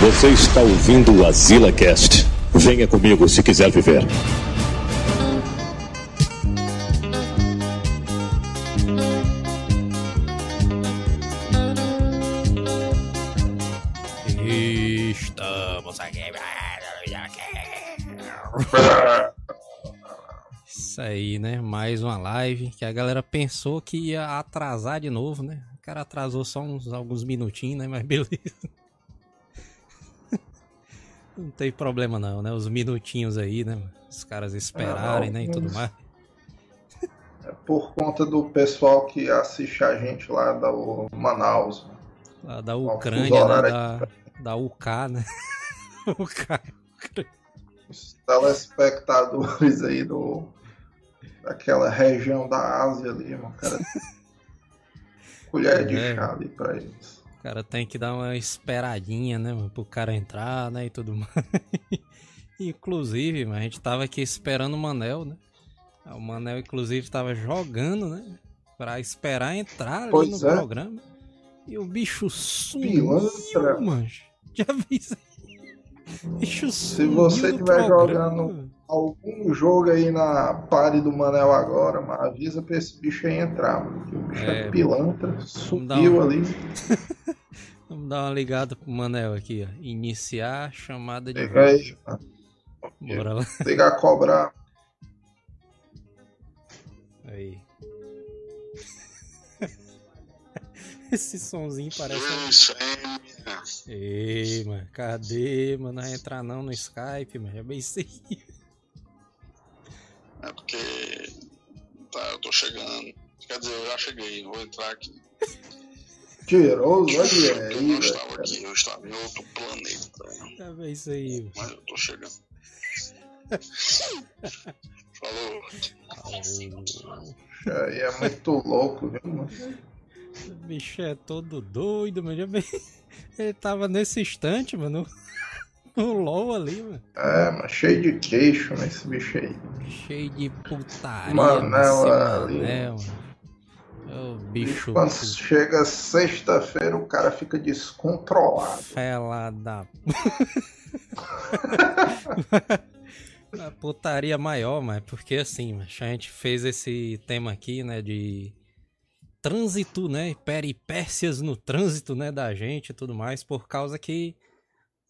Você está ouvindo o Azila Cast. Venha comigo se quiser viver. Estamos aqui. Isso aí, né? Mais uma live que a galera pensou que ia atrasar de novo, né? O cara atrasou só uns alguns minutinhos, né? Mas beleza. Não tem problema não, né? Os minutinhos aí, né? Os caras esperarem, né? E tudo mais. É por conta do pessoal que assiste a gente lá da Manaus. Lá da Ucrânia, né? Da, da UK, né? UK. Os telespectadores aí do, daquela região da Ásia ali, mano. Cara, colher de é. chá ali pra eles. O cara tem que dar uma esperadinha, né, mano, pro cara entrar, né, e tudo mais. inclusive, a gente tava aqui esperando o Manel, né? O Manel, inclusive, tava jogando, né? Pra esperar entrar ali pois no é. programa. E o bicho sumiu, mano. Já vi isso aí. Bicho Se você estiver jogando algum jogo aí na pare do Manel agora, mano, avisa pra esse bicho aí entrar, mano. Que o bicho é, é pilantra, subiu um... ali. Vamos dar uma ligada pro Manel aqui, ó. Iniciar chamada de. Liga aí, mano. Bora lá. Ligar a cobrar. Aí. Esse sonzinho parece. Isso Ei, mano, cadê, mano? Não vai entrar não no Skype, mano. Já bem sei. É porque. Tá, eu tô chegando. Quer dizer, eu já cheguei, vou entrar aqui. Cheiroso, olha aí. Eu não estava aqui, eu estava em outro planeta. É bem isso aí. Mas eu tô chegando. Falou. Aí é muito louco, viu, mano? O bicho é todo doido, mas já bem. Ele tava nesse instante, mano. No LOL ali, mano. É, mas cheio de queixo, né, esse bicho aí. Cheio de putaria. Manel ali. Manel, o bicho. Quando chega sexta-feira, o cara fica descontrolado. Fela da. a putaria maior, mas porque assim, a gente fez esse tema aqui, né, de trânsito, né, peripécias no trânsito, né, da gente e tudo mais, por causa que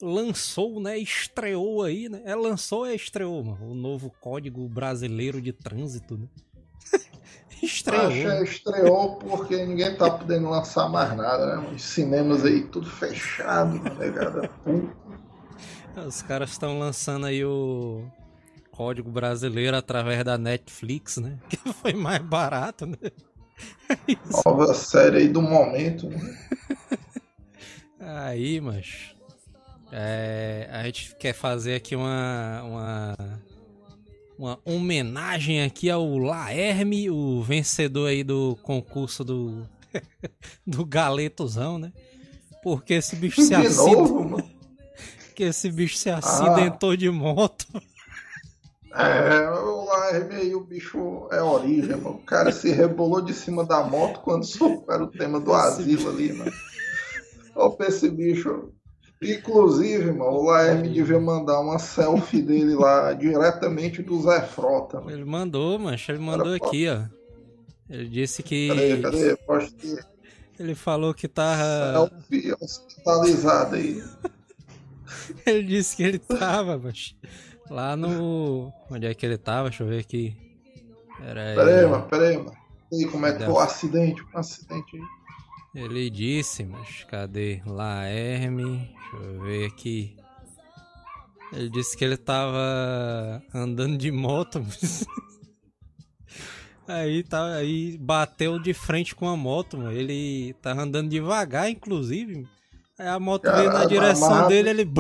lançou, né, estreou aí, né, é lançou é estreou, mano, o novo Código Brasileiro de Trânsito, né. estreou. Acho estreou porque ninguém tá podendo lançar mais nada, né, os cinemas aí tudo fechado, negada. Os caras estão lançando aí o Código Brasileiro através da Netflix, né, que foi mais barato, né. Isso. Nova série aí do momento, né? Aí, mas é, a gente quer fazer aqui uma, uma, uma homenagem aqui ao Laerme, o vencedor aí do concurso do, do Galetozão, né? Porque esse bicho se acidentou. Porque esse bicho se acidentou ah. de moto. É, o Laerme aí, o bicho é origem, mano. O cara se rebolou de cima da moto quando souberam o tema do asilo ali, mano. Olha esse bicho Inclusive, mano, o Laerme devia mandar uma selfie dele lá diretamente do Zé Frota. Mano. Ele mandou, mancha, ele mandou Cara, aqui, ó. Ele disse que. Cadê, cadê? Ter. Ele falou que tava. Selfie hospitalizado aí. ele disse que ele tava, mancha, lá no. Onde é que ele tava? Deixa eu ver aqui. Pera aí, peraí, mano, peraí, mano. E aí, como é que foi o acidente? Um acidente aí. Ele disse, mas cadê? Laerme. Deixa eu ver aqui. Ele disse que ele tava andando de moto. aí tá aí bateu de frente com a moto, mano. Ele tava andando devagar, inclusive. Aí a moto veio na direção dele, ele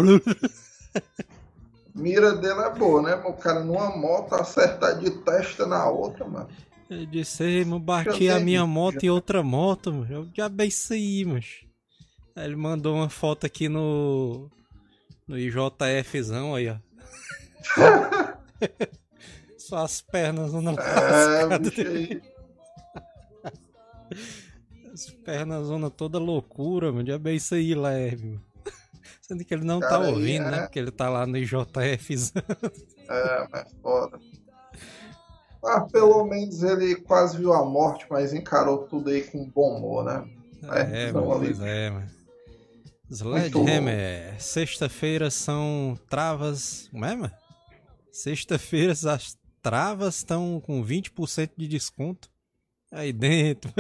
Mira dele é boa, né? O cara numa moto acertar de testa na outra, mano. Eu disse, eu bati a minha moto e outra moto, mano. Eu já bem isso aí, mas. Aí ele mandou uma foto aqui no. No IJFzão aí, ó. Só as pernas não é, dele. As pernas zona toda loucura, mano. Já bem isso aí, leve, mano. Sendo que ele não tá Cara, aí ouvindo, é- né? Porque ele tá lá no IJF. É, mas foda. Ah, pelo menos ele quase viu a morte, mas encarou tudo aí com bom humor, né? É, É, mano, não, pois é, mano. Sledgehammer, sexta-feira são travas. Como é, mano? Sexta-feira as travas estão com 20% de desconto. Aí dentro.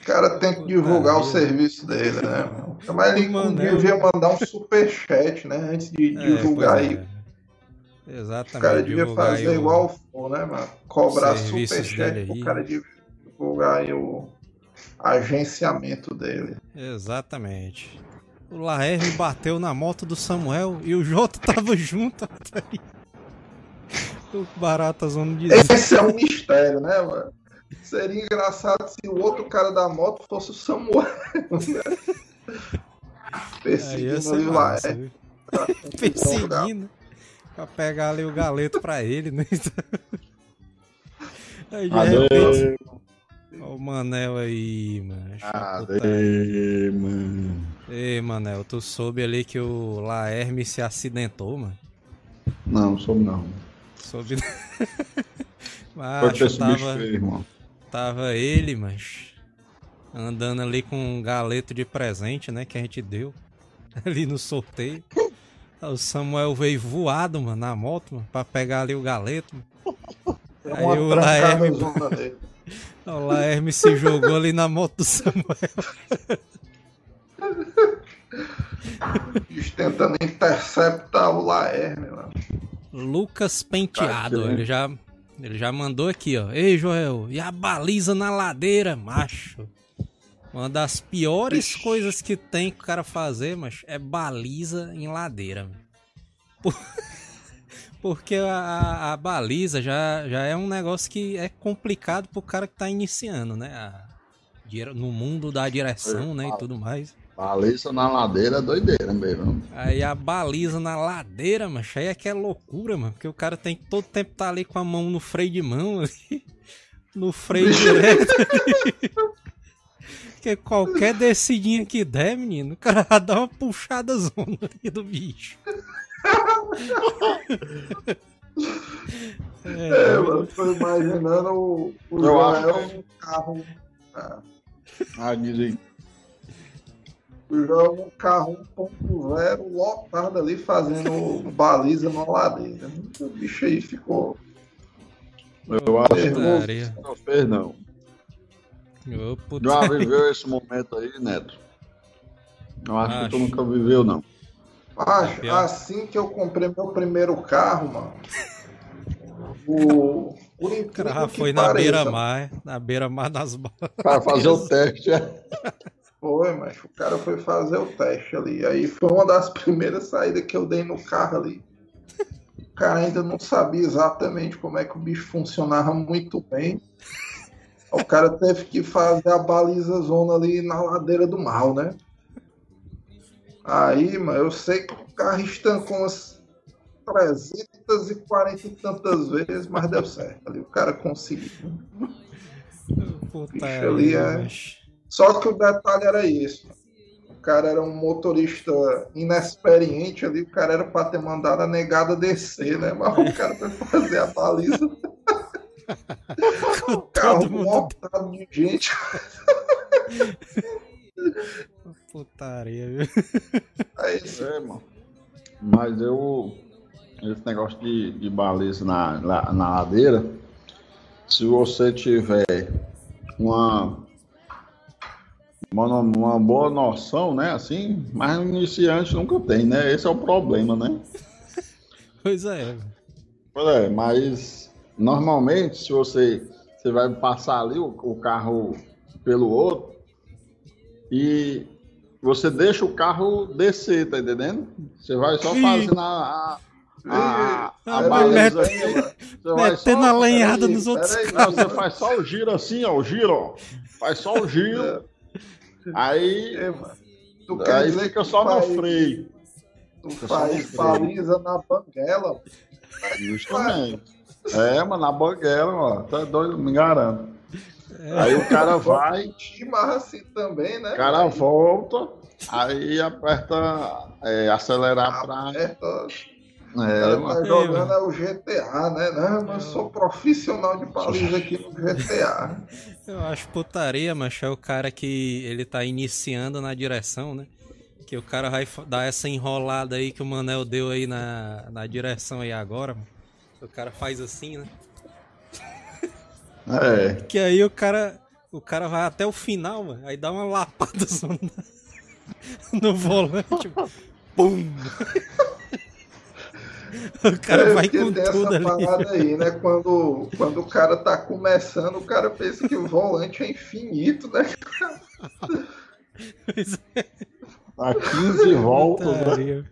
O cara tem que Puta divulgar o serviço dele, né? Mas ele devia mandar um superchat, né? Antes de É, divulgar aí. é. O Exatamente. cara devia fazer aí o- igual o for, né, mano? Cobrar superchat aí. pro cara divulgar aí o agenciamento dele. Exatamente. O Laerme bateu na moto do Samuel e o Jota tava junto. o Baratas vamos dizer. Esse é um mistério, né, mano? Seria engraçado se o outro cara da moto fosse o Samuel. né? Aí Perseguindo confusão da- Perseguindo. Pra pegar ali o galeto pra ele, né? Aí de Cadê? repente. Ó o Manel aí, mano. Cadê, mano? Ei, Manel, tu soube ali que o Laerme se acidentou, mano? Não, soube não. Soube. Bicho tava, feio, irmão. tava ele, mas andando ali com um galeto de presente, né, que a gente deu ali no sorteio. Aí O Samuel veio voado, mano, na moto, mano, pra pegar ali o galeto. Mano. Aí o Laerme-. O Laerme se jogou ali na moto do Samuel. O bicho tentando interceptar o Laerme, mano. Lucas Penteado, que ele já, ele já mandou aqui, ó. Ei, Joel, e a baliza na ladeira, macho? Uma das piores coisas que tem que o cara fazer, mas é baliza em ladeira. mano. Por- Porque a, a- baliza já, já é um negócio que é complicado pro cara que tá iniciando, né? A- no mundo da direção, né? E tudo mais. Baliza na ladeira é doideira mesmo. Aí a baliza na ladeira, macho, aí é que é loucura, mano. Porque o cara tem que todo tempo tá ali com a mão no freio de mão ali. No freio direto ali. Porque qualquer descidinha que der, menino, o cara vai dar uma puxada zona ali do bicho. É, mano, tô imaginando o, o Eu Joel acho no carro. ah, Ah, dizem. O Joel no carro 1.0 lotado ali fazendo baliza na ladeira. O bicho aí ficou. Eu acho que não fez, não. Puta- Já viveu esse momento aí, Neto? Eu acho que tu Acho. nunca viveu, não. Acho, pior. assim que eu comprei meu primeiro carro, mano. O. Por O incrível cara foi na beira-mar, na beira-mar das balas. Para fazer o teste, é. Foi, mas o cara foi fazer o teste ali. Aí foi uma das primeiras saídas que eu dei no carro ali. O cara ainda não sabia exatamente como é que o bicho funcionava muito bem. O cara teve que fazer a baliza zona ali na ladeira do mal, né? Aí, mano, eu sei que o carro estancou umas 340 e tantas vezes, mas deu certo ali. O cara conseguiu. Putaria, ali é-. Só que o detalhe era esse. O cara era um motorista inexperiente ali, o cara era pra ter mandado a negada descer, né? Mas o cara foi fazer a baliza. Todo mundo- de gente. Putaria, viu? Aí, É, mano. Mas eu. Esse negócio de, de baliza na, na, na ladeira. Se você tiver uma, uma. Uma boa noção, né? Assim, mas o iniciante nunca tem, né? Esse é o problema, né? Pois é. Pois é, mas normalmente se você, você vai passar ali o, o carro pelo outro e você deixa o carro descer, tá entendendo? Você vai só Ih. fazendo a, a, a, a baliza mete- aqui. Você vai só, Metendo a lenhada nos outros peraí. carros. não, você faz só o giro assim, ó, o giro, ó. Faz só o giro. Aí, É. Tu quer aí dizer fica que só no freio. Tu faz baliza na banguela. Justamente. É, mano, na banguela, ó. Tá doido, me garanto. Aí o cara vai, Mas assim também, né? o cara volta, aí aperta é, acelerar pra. Aperta, o É, tá jogando é o GTA, né? Não, mas eu sou profissional de baliza aqui no GTA. Eu acho putaria, mas é o cara que ele tá iniciando na direção, né? Que o cara vai dar essa enrolada aí que o Manel deu aí na, na direção aí agora, mano. O cara faz assim, né? É. Que aí o cara. O cara vai até o final, mano. Aí dá uma lapada no, no volante. Pum! O cara É, vai com tem tudo essa ali. parada aí, né? Quando, quando o cara tá começando, o cara pensa que o volante é infinito, né? É, Dá 15 voltas, né? putaria.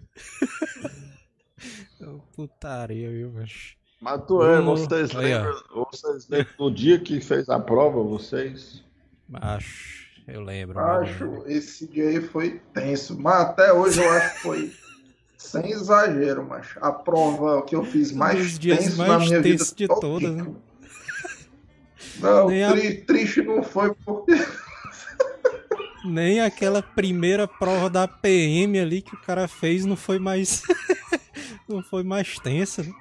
É uma Putaria, viu, macho? Mas tu é, Vamos- vocês aí, ó. lembram, vocês lembram do dia que fez a prova, vocês? Macho, eu lembro. mano. Acho esse dia aí foi tenso. Mas até hoje eu acho que foi sem exagero, mas a prova que eu fiz mais dos dias tenso mais na minha vida tensos de todas, né? Não, Nem a- tri- triste não foi porque Nem aquela primeira prova da PM ali que o cara fez não foi mais. não foi mais tensa, né?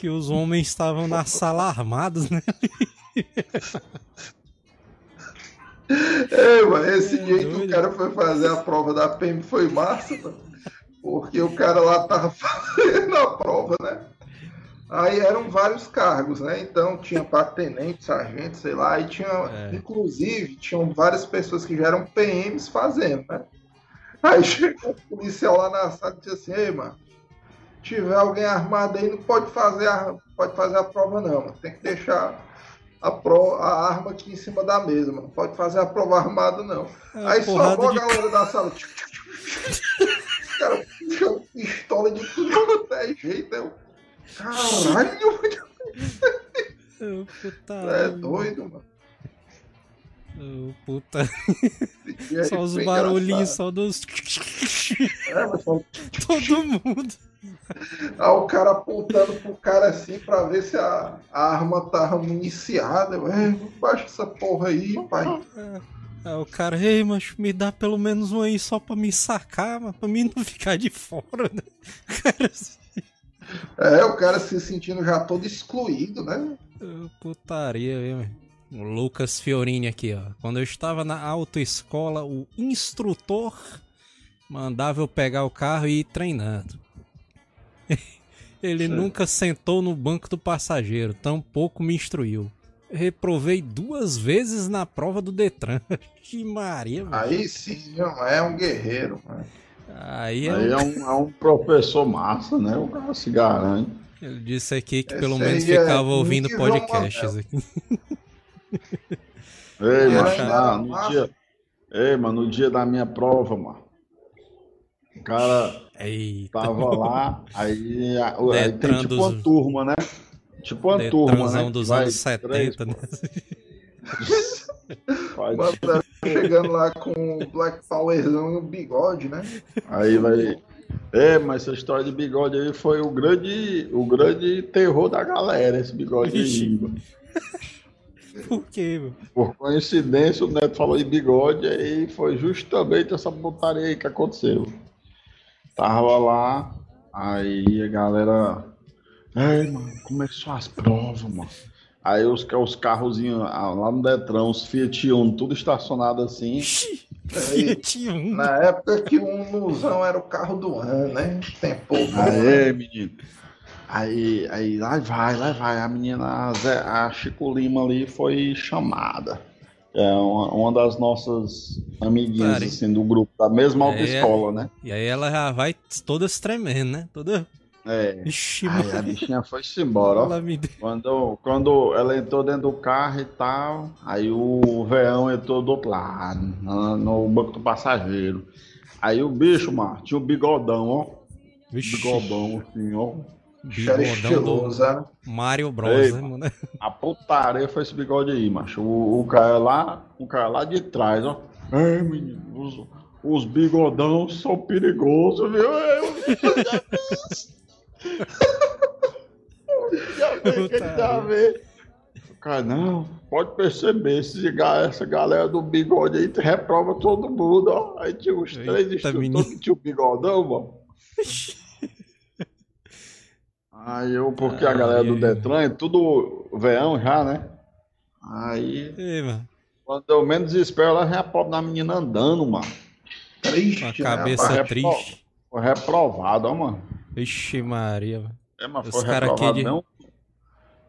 Que os homens estavam na sala armados, né? É, mano, esse É, dia que o cara foi fazer a prova da PM foi massa, porque o cara lá tava fazendo a prova, né? Aí eram vários cargos, né? Então tinha para tenente, sargento, sei lá, e tinha, É. inclusive, tinham várias pessoas que já eram PMs fazendo, né? Aí chegou o policial lá na sala e disse assim, ei, mano, tiver alguém armado aí, não pode fazer a, pode fazer a prova não, mano. Tem que deixar a, pro, a arma aqui em cima da mesa, mano. Não pode fazer a prova armada, não. É, Aí só a de galera da sala. Os caras puxando pistola de tudo quanto é jeito. Eu, caralho, puta. é doido, mano. Ô, puta. E aí Só os barulhinhos, engraçado. só dos. É, só- Todo mundo. Aí o cara apontando pro cara assim pra ver se a, a arma tava municiada. Eu, é, baixa essa porra aí, pai. Aí o cara, ei, mas me dá pelo menos um aí só pra me sacar, mas pra mim não ficar de fora, né? Cara, assim, É, o cara se sentindo já todo excluído, né? ô, putaria, viu? O Lucas Fiorini aqui, ó. Quando eu estava na autoescola, o instrutor mandava eu pegar o carro e ir treinando. Ele nunca sentou no banco do passageiro, tampouco me instruiu. Reprovei duas vezes na prova do Detran. Que Maria, mano. Aí sim, é um guerreiro, mano. Aí é Aí é um, é um professor massa, né? O cara se garante. Ele disse aqui que Esse pelo menos é ficava ouvindo nível podcasts aqui. Ei, mano, era- na- no dia. Ei, mano, no dia da minha prova, mano. O cara Eita. tava lá, aí, aí tem tipo dos- uma turma, né? Tipo uma turma, Detransão né? dos Vai anos 70, né? Chegando lá com o Black Powerzão e o bigode, né? Aí vai. É, mas essa história de bigode aí foi o grande, o grande terror da galera, esse bigode Vixe. aí. mano. Por quê, mano? Por coincidência, o Neto falou em bigode, aí foi justamente essa putaria aí que aconteceu. Tava lá, aí a galera. Ei, mano, começou as provas, mano. Aí os, os carrozinhos ah, lá no Detran, os Fiat Uno, tudo estacionado assim. Fiat Uno. Na época que o Unuzão era o carro do ano, né? Tempo bom. né? Aê, menino. Aí, aí, lá vai, lá vai. A menina, a, Zé, a Chico Lima ali foi chamada. É uma, uma das nossas amiguinhas, Pare. assim, do grupo, da mesma É. autoescola, né? E aí ela já vai toda se tremendo, né? Toda. É. Ixi, Aí a bichinha foi-se embora, ó. Me. Quando, quando ela entrou dentro do carro e tal, aí o veão entrou do outro lado, no, no banco do passageiro. Aí o bicho, mano, tinha um bigodão, ó. Vixe, Bigodão, assim, ó. Era bigodão estiloso, do né? Mario Bros, Ei, né, mano? A putaria foi esse bigode aí, macho. O, o cara lá, o cara lá de trás, ó. Ei, menino, os, os bigodão são perigosos, viu? Eu já vi isso. Já vi, que ele já vê. Cara, não, pode perceber, esse, essa galera do bigode aí reprova todo mundo, ó. Aí tinha os Eita, três instrutores menino. que tinham bigodão, mano. Aí eu, porque a galera do. Detran é tudo veão já, né? Aí, Ei, mano. quando eu menos espero, ela já pobre da menina andando, mano. Triste, Com a né, cabeça repro- triste. Foi reprovado, ó, mano. Vixe Maria, mano. É, mas Os foi cara aqui reprovado, de- deu,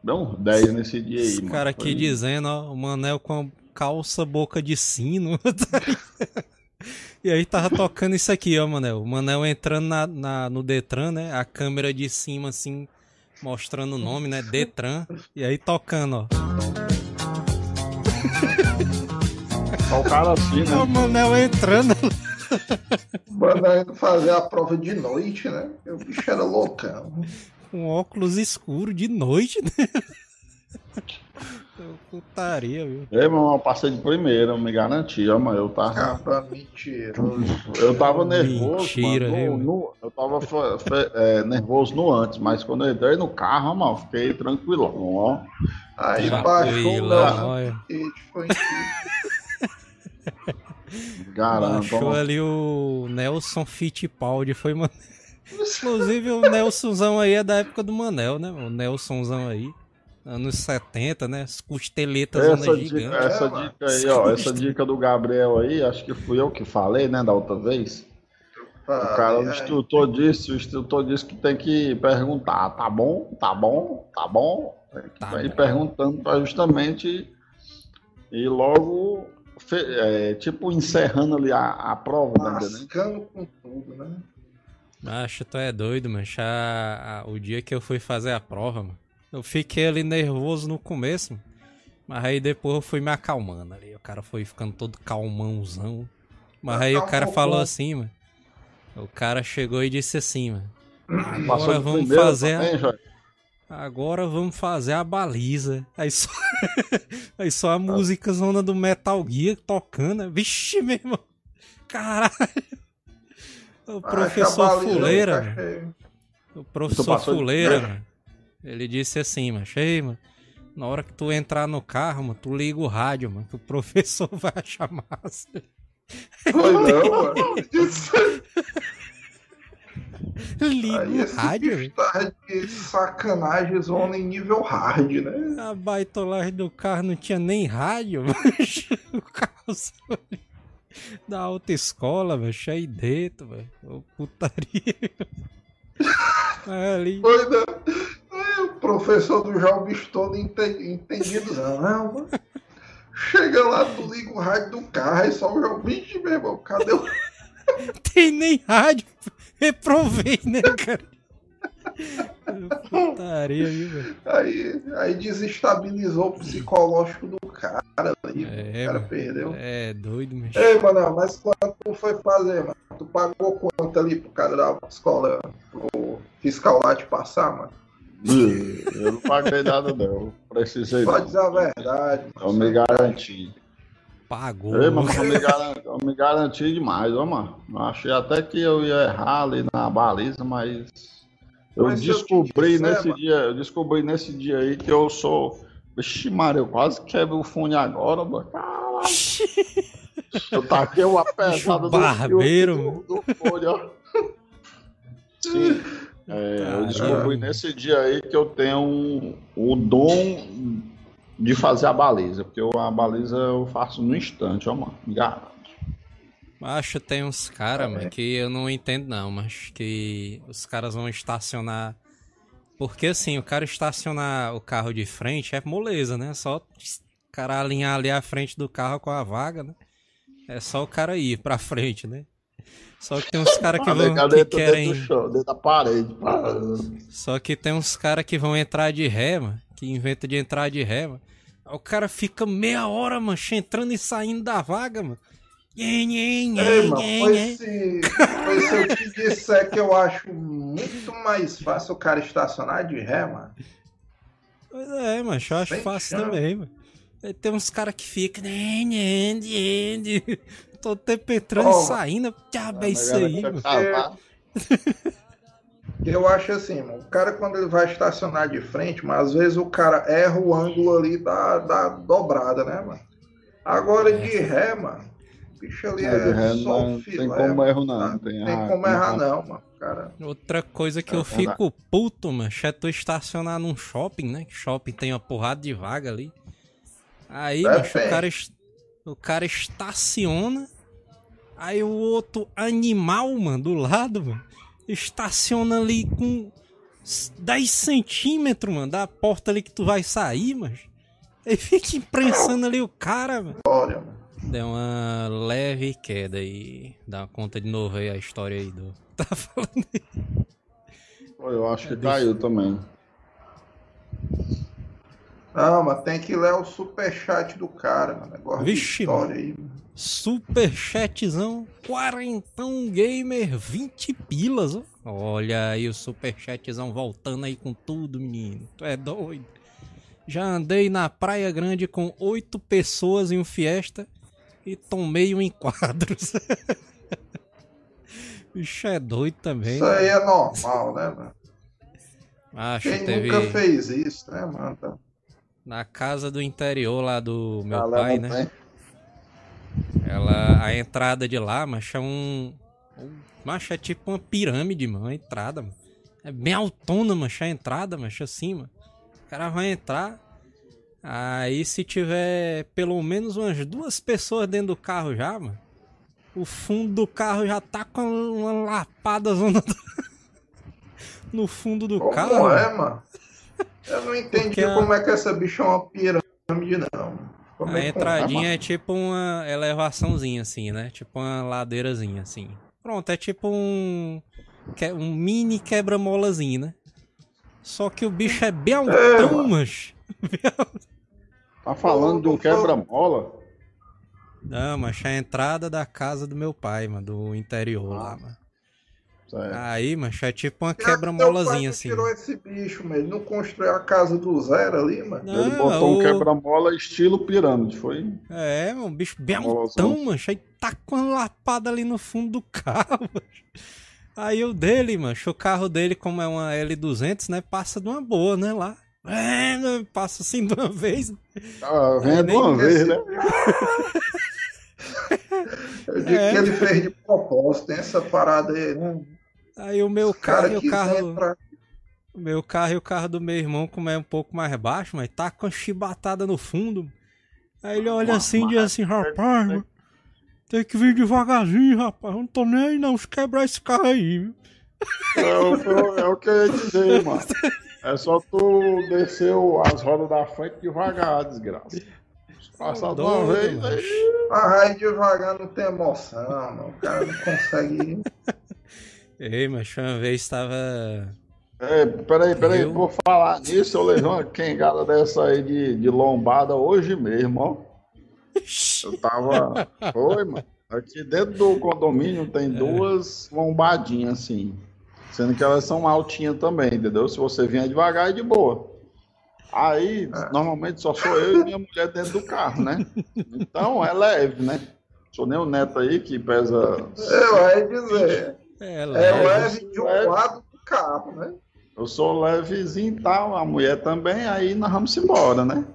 deu uns 10 nesse dia aí, Os mano. caras aqui Foi- dizendo, ó, o Manel com a calça boca de sino. e aí tava tocando isso aqui, ó, Manel. O Manel entrando na, na- no Detran, né? A câmera de cima, assim, mostrando o nome, né? Detran. E aí tocando, ó. Só o cara assim, É o né? Manel entrando. Mano, indo fazer a prova de noite, né? O bicho era loucão. com óculos escuros de noite, né? Putaria, viu? Ei, meu, eu passei de primeira, eu me garanti, mano. Eu tava, Capa mentiroso. eu tava nervoso, Mentira, mano. no- no- eu tava fe- fe- é, nervoso no antes, mas quando eu entrei no carro, mano, fiquei tranquilão, ó. Aí baixou olha. e foi em cima. Garanto, Baixou ali o Nelson Fittipaldi, foi mano. Inclusive o Nelsonzão aí é da época do Manel, né? O Nelsonzão aí. Anos 70, né? As costeletas Essa dica, gigante. essa É, dica aí, ó, essa dica do Gabriel aí, acho que fui eu que falei, né, da outra vez. O cara, o Ai, instrutor disse, o instrutor disse que tem que perguntar, tá bom, tá bom, tá bom. Tem que Tá ir bom. perguntando para justamente e logo, é, tipo, encerrando ali a, a prova, né, entendeu? Lascando com tudo, né? Acho, tu é doido, mano. Já, o dia que eu fui fazer a prova, mano. Eu fiquei ali nervoso no começo. Mas aí depois eu fui me acalmando ali. O cara foi ficando todo calmãozão. Mas aí o cara falou assim, mano. O cara chegou e disse assim, mano. Agora vamos fazer a... Agora vamos fazer a baliza. Aí só, aí só a música zona do Metal Gear tocando. Vixe, meu irmão. Caralho. O Acha a professor Fuleira, tá o professor Fuleira. Ele disse assim, mano. Ei, mano. Na hora que tu entrar no carro, mano, tu liga o rádio, mano, que o professor vai achar massa. Foi não, mano. Isso Liga aí, o rádio, bicho velho. tá de sacanagem, zona em nível hard, né? A baitolagem do carro não tinha nem rádio, mano. O carro só da autoescola, velho, cheio dentro, velho. Ô, putaria. Ali. Foi não. Aí, o professor do João, o bicho todo ente- entendido. Não. Chega lá, tu liga o rádio do carro, aí só o João, bicho, meu irmão, cadê o Tem nem rádio. Reprovei, né, cara? Putaria, viu, velho? Aí, aí desestabilizou o psicológico do cara ali. É, o cara mano. perdeu. É doido, mas. Ei, mano, mas quando tu foi fazer, mano? Tu pagou quanto ali pro cara da escola, pro fiscal lá te passar, mano? Eu não paguei nada, não. Eu Precisei. Pode dizer a verdade. Eu me garanti. Pagou. Ei, mas eu me, garanti, eu me garanti demais, ó, mano. Eu achei até que eu ia errar ali na baliza, mas eu Mas eu descobri disser, nesse mano- dia, eu descobri nesse dia aí que eu sou. Vixe, Maria, eu quase quebro o fone agora, mano. Caralho. Eu taquei uma pesada do barbeiro, fio do, do fone, ó. Sim. É, eu Caralho. descobri nesse dia aí que eu tenho um, o dom de fazer a baliza, porque eu- a baliza eu faço no instante, ó, mano. Garanto. Acho que tem uns caras, mano, que eu não entendo não, mas que os caras vão estacionar. Porque assim, o cara estacionar o carro de frente é moleza, né? Só o cara alinhar ali a frente do carro com a vaga, né? É só o cara ir pra frente, né? Só que tem uns caras que Ah, vão dentro, que dentro querem. do chão, dentro da parede. Só que tem uns caras que vão entrar de ré, mano, que inventa de entrar de ré, mano. O cara fica meia hora, mano, entrando e saindo da vaga, mano. Nhen, nhen, Ei, mano, foi se, se eu te disser que eu acho muito mais fácil o cara estacionar de ré, mano. Pois é, mas eu acho Sem fácil chance. também, mano. Tem uns caras que ficam. Todo tempo entrando e saindo. Que diabo é isso aí, mano? Tá. Eu acho assim, mano, o cara quando ele vai estacionar de frente, mas às vezes o cara erra o ângulo ali da, da dobrada, né, mano? Agora de ré, mano, o bicho ali É, é, ré só não um tem filé, como erro, mano, não, tá? tem errar, como errar não, mano, cara. Outra coisa que eu fico puto, mano, é tu estacionar num shopping, né? Que shopping tem uma porrada de vaga ali. Aí, É, macho, o cara, es- o cara estaciona, aí o outro animal, mano, do lado, mano, estaciona ali com s- 10 centímetros, mano, da porta ali que tu vai sair, mano. Aí fica imprensando ali o cara, mano. Olha, mano. Deu uma leve queda aí. Dá uma conta de novo aí a história aí do. Tá falando aí. Eu acho que É, caiu também. Não, mas tem que ler o superchat do cara, mano. Negócio Vixe, história aí, mano. Superchatzão, quarentão gamer, 20 pilas, ó. Olha aí o superchatzão voltando aí com tudo, menino. Tu é doido. Já andei na Praia Grande com oito pessoas em um fiesta e tomei um enquadros. Bicho é doido também. Isso aí é normal, né, mano? Acho Quem que teve nunca fez isso, né, mano? Na casa do interior lá do meu Galera, pai, né? Ela, a entrada de lá, macho, é um. um macho, é tipo uma pirâmide, mano. A entrada, mano. É bem autona, macho, a entrada, macho, assim, mano. O cara vai entrar. Aí se tiver pelo menos umas duas pessoas dentro do carro já, mano. O fundo do carro já tá com uma lapada zona do- no fundo do Como carro. é, mano. mano? Eu não entendi Porque a- como é que essa bicha é uma pirâmide, não. Como A é entradinha é tipo uma elevaçãozinha, assim, né? Tipo uma ladeirazinha, assim. Pronto, é tipo um. Um mini quebra-molazinho, né? Só que o bicho é bem altão, mano. mas. Tá falando de um quebra-mola? Não, mas é a entrada da casa do meu pai, mano, do interior lá, mano. Certo. Aí, mas é tipo uma quebra-molazinha, assim. tirou esse bicho, mano. Ele não construiu a casa do zero ali, mano. Não, Ele botou um o- quebra-mola estilo pirâmide, foi? É, um bicho bem altão, mano. Aí tá com uma lapada ali no fundo do carro, mano. Aí o dele, mano, o carro dele, como é uma L200, né, passa de uma boa, né, lá. É, passa assim de uma vez. Ah, vem Aí de uma vez, esse- né? Eu digo É. que ele fez de propósito, tem essa parada aí, né? Aí o meu O cara carro e o carro... entrar. O meu carro e o carro do meu irmão, como é um pouco mais baixo, mas tá com a chibatada no fundo. Aí ele olha assim e diz assim, rapaz, mano, tem que vir devagarzinho, rapaz. Eu não tô nem aí não, se quebrar esse carro aí, viu? É o, é o que eu ia dizer, mano. É só tu descer o- as rodas da frente devagar, desgraça. Passar de uma Doido, vez, mano. aí. Mas aí devagar não tem emoção, mano. O cara não consegue ir. Ei, mas uma vez tava... É, peraí, peraí, Eu- vou falar nisso. Eu levei uma quengada dessa aí de, de lombada hoje mesmo, ó. Eu tava. Foi, mano. Aqui dentro do condomínio tem duas lombadinhas assim. Sendo que elas são altinhas também, entendeu? Se você vier devagar, é de boa. Aí, normalmente só sou eu e minha mulher dentro do carro, né? Então é leve, né? Sou nem o neto aí que pesa. Eu ia dizer. É, É leve. de um leve. lado do carro, né? Eu sou levezinho e tal, a mulher também, aí nós vamos embora, né?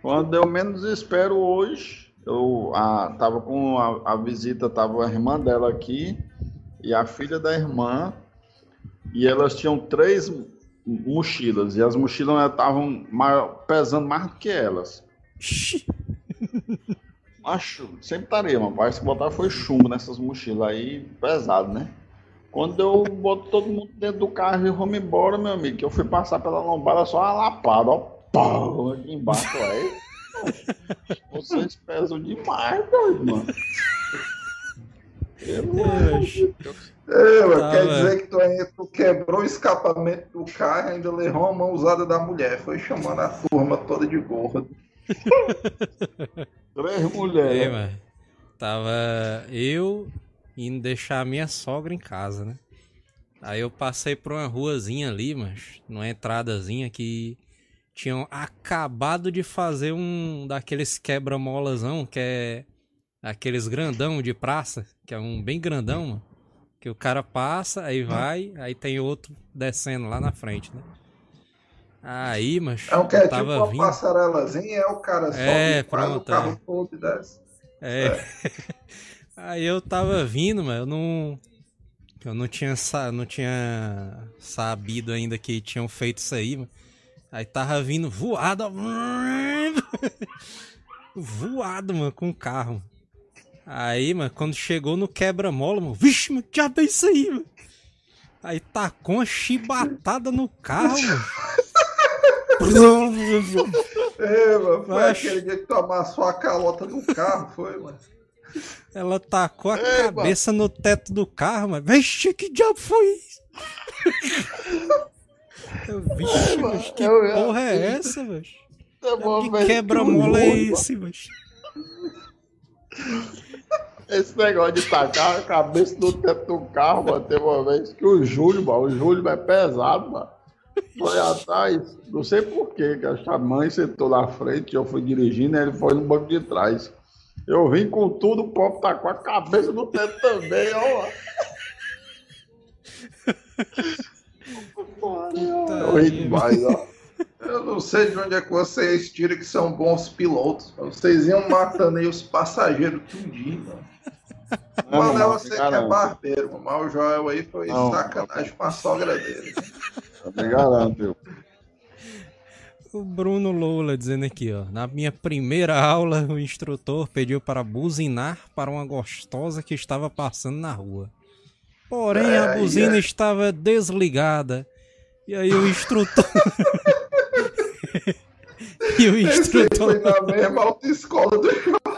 Quando eu menos espero hoje, eu a, tava com a, a visita, tava a irmã dela aqui e a filha da irmã, e elas tinham três mochilas, e as mochilas estavam pesando mais do que elas. Macho, sempre estaria, mas parece que botar foi chumbo nessas mochilas aí, pesado, né? Quando eu boto todo mundo dentro do carro e vamos embora, meu amigo, que eu fui passar pela lombada só uma lapada, ó, pau, aqui embaixo, aí. Vocês pesam demais, doido, mano. Pelo amor de Deus. É, mano, Tá, quer velho. dizer que tu, aí, tu quebrou o escapamento do carro e ainda levou a mão usada da mulher. Foi chamando a turma toda de gordo. Três Ei, mulheres. mano. Tava eu indo deixar a minha sogra em casa, né? Aí eu passei por uma ruazinha ali, mas numa entradazinha que tinham acabado de fazer um daqueles quebra-molazão, que é aqueles grandão de praça, que é um bem grandão, mano. Que o cara passa, aí vai, aí tem outro descendo lá na frente, né? Aí, mas É um que é tipo tava uma vindo. passarelazinha, é o cara sobe, É, faz o pronto, carro é. todo e desce. É. Aí eu tava vindo, mas eu não. Eu não tinha, não tinha sabido ainda que tinham feito isso aí, mano. Aí tava vindo voado, ó. voado, mano, com o carro. Aí, mano, quando chegou no quebra-mola, mano, vixe, mano, que diabo é isso aí, mano? Aí tacou uma chibatada no carro, mano. É, mano, foi Macho. aquele dia que tu amassou a calota do carro, foi, mano. Ela tacou a É, cabeça no teto do carro, mas vixe, que diabo foi isso? Vixe, mas que eu porra é essa, mas? É Que vez quebra-mola que é o Júlio, esse, mas? Esse negócio de tacar a cabeça no teto do carro, mano, teve uma vez que o Júlio, mano, o Júlio é pesado, mano. Foi atrás, não sei porquê, que a mãe sentou na frente, eu fui dirigindo, ele foi no banco de trás. Eu vim com tudo, o povo tá com a cabeça no teto também, ó. Eu ri demais, ó. Eu não sei de onde é que vocês tiram que são bons pilotos. Vocês iam matando aí os passageiros tudinho, mano. Não, Mano, mano, você que é barbeiro, mas o Joel aí foi Não. sacanagem com a sogra dele. Eu te garanto, viu? O Bruno Loula dizendo aqui, ó. Na minha primeira aula, o instrutor pediu para buzinar para uma gostosa que estava passando na rua. Porém, a buzina estava desligada. E aí o instrutor. e o Esse instrutor. foi na mesma autoescola do Joel.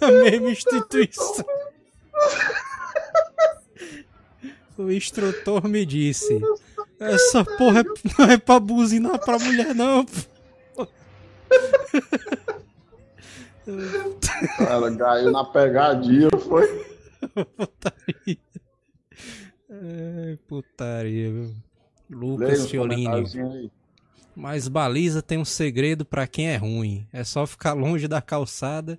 A mesma instituição. O instrutor me disse: Essa porra é- não é pra buzinar pra mulher, não. pô." Ela caiu na pegadinha, foi. Putaria. Ai, putaria, viu? Lucas Fiolini. Mas baliza tem um segredo pra quem é ruim. É só ficar longe da calçada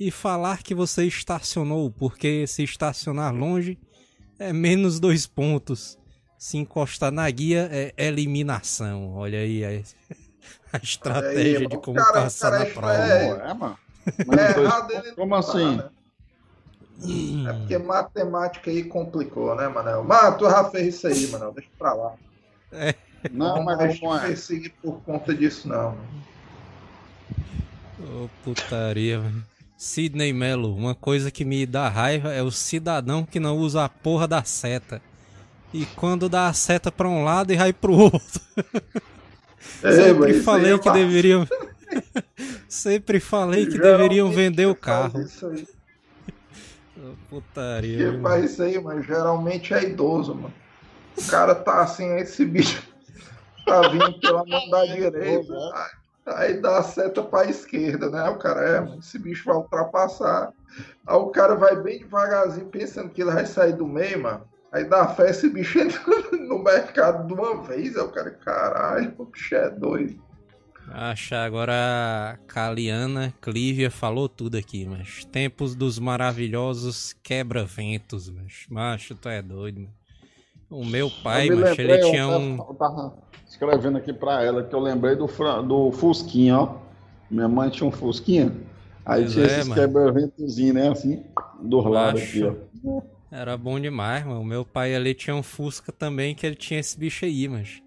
e falar que você estacionou, porque se estacionar longe é menos dois pontos. Se encostar na guia é eliminação. Olha aí a, a estratégia mano. de como cara- o passar cara na é- prova. é- Não é, mano? É dois Como não assim? falar, né? É porque matemática aí complicou, né, Manel? Mas tu já fez isso aí, Manel. Deixa pra lá. Não, Não mas como é? perseguir por conta disso, não. Ô, putaria, velho. Sidney Mello, uma coisa que me dá raiva é o cidadão que não usa a porra da seta. E quando dá a seta pra um lado e vai pro outro. É, mas Sempre falei que deveriam. Sempre falei que Geralmente deveriam vender o carro. Isso aí. Putaria. Quem viu? faz isso aí, mas geralmente é idoso, mano. O cara tá assim, esse bicho tá vindo pela mão da direita, aí- dá a seta pra esquerda, né? O cara, é, mano, esse bicho vai ultrapassar. Aí o cara vai bem devagarzinho, pensando que ele vai sair do meio, mano. Aí dá fé, esse bicho entra no mercado de uma vez. Aí o cara, caralho, o bicho é doido. Acha agora a Caliana Clívia falou tudo aqui, mas tempos dos maravilhosos quebra-ventos, mas macho, tu é doido, mano. O meu pai, me mas ele tinha eu um. Eu tava escrevendo aqui pra ela que eu lembrei do, Fran- do Fusquinha, ó. Minha mãe tinha um Fusquinha. Aí Pois tinha é, esses mano. quebra-ventozinhos, né? Assim, dos lados aqui, ó. Era bom demais, mano. O meu pai ali tinha um Fusca também, que ele tinha esse bicho aí, mas.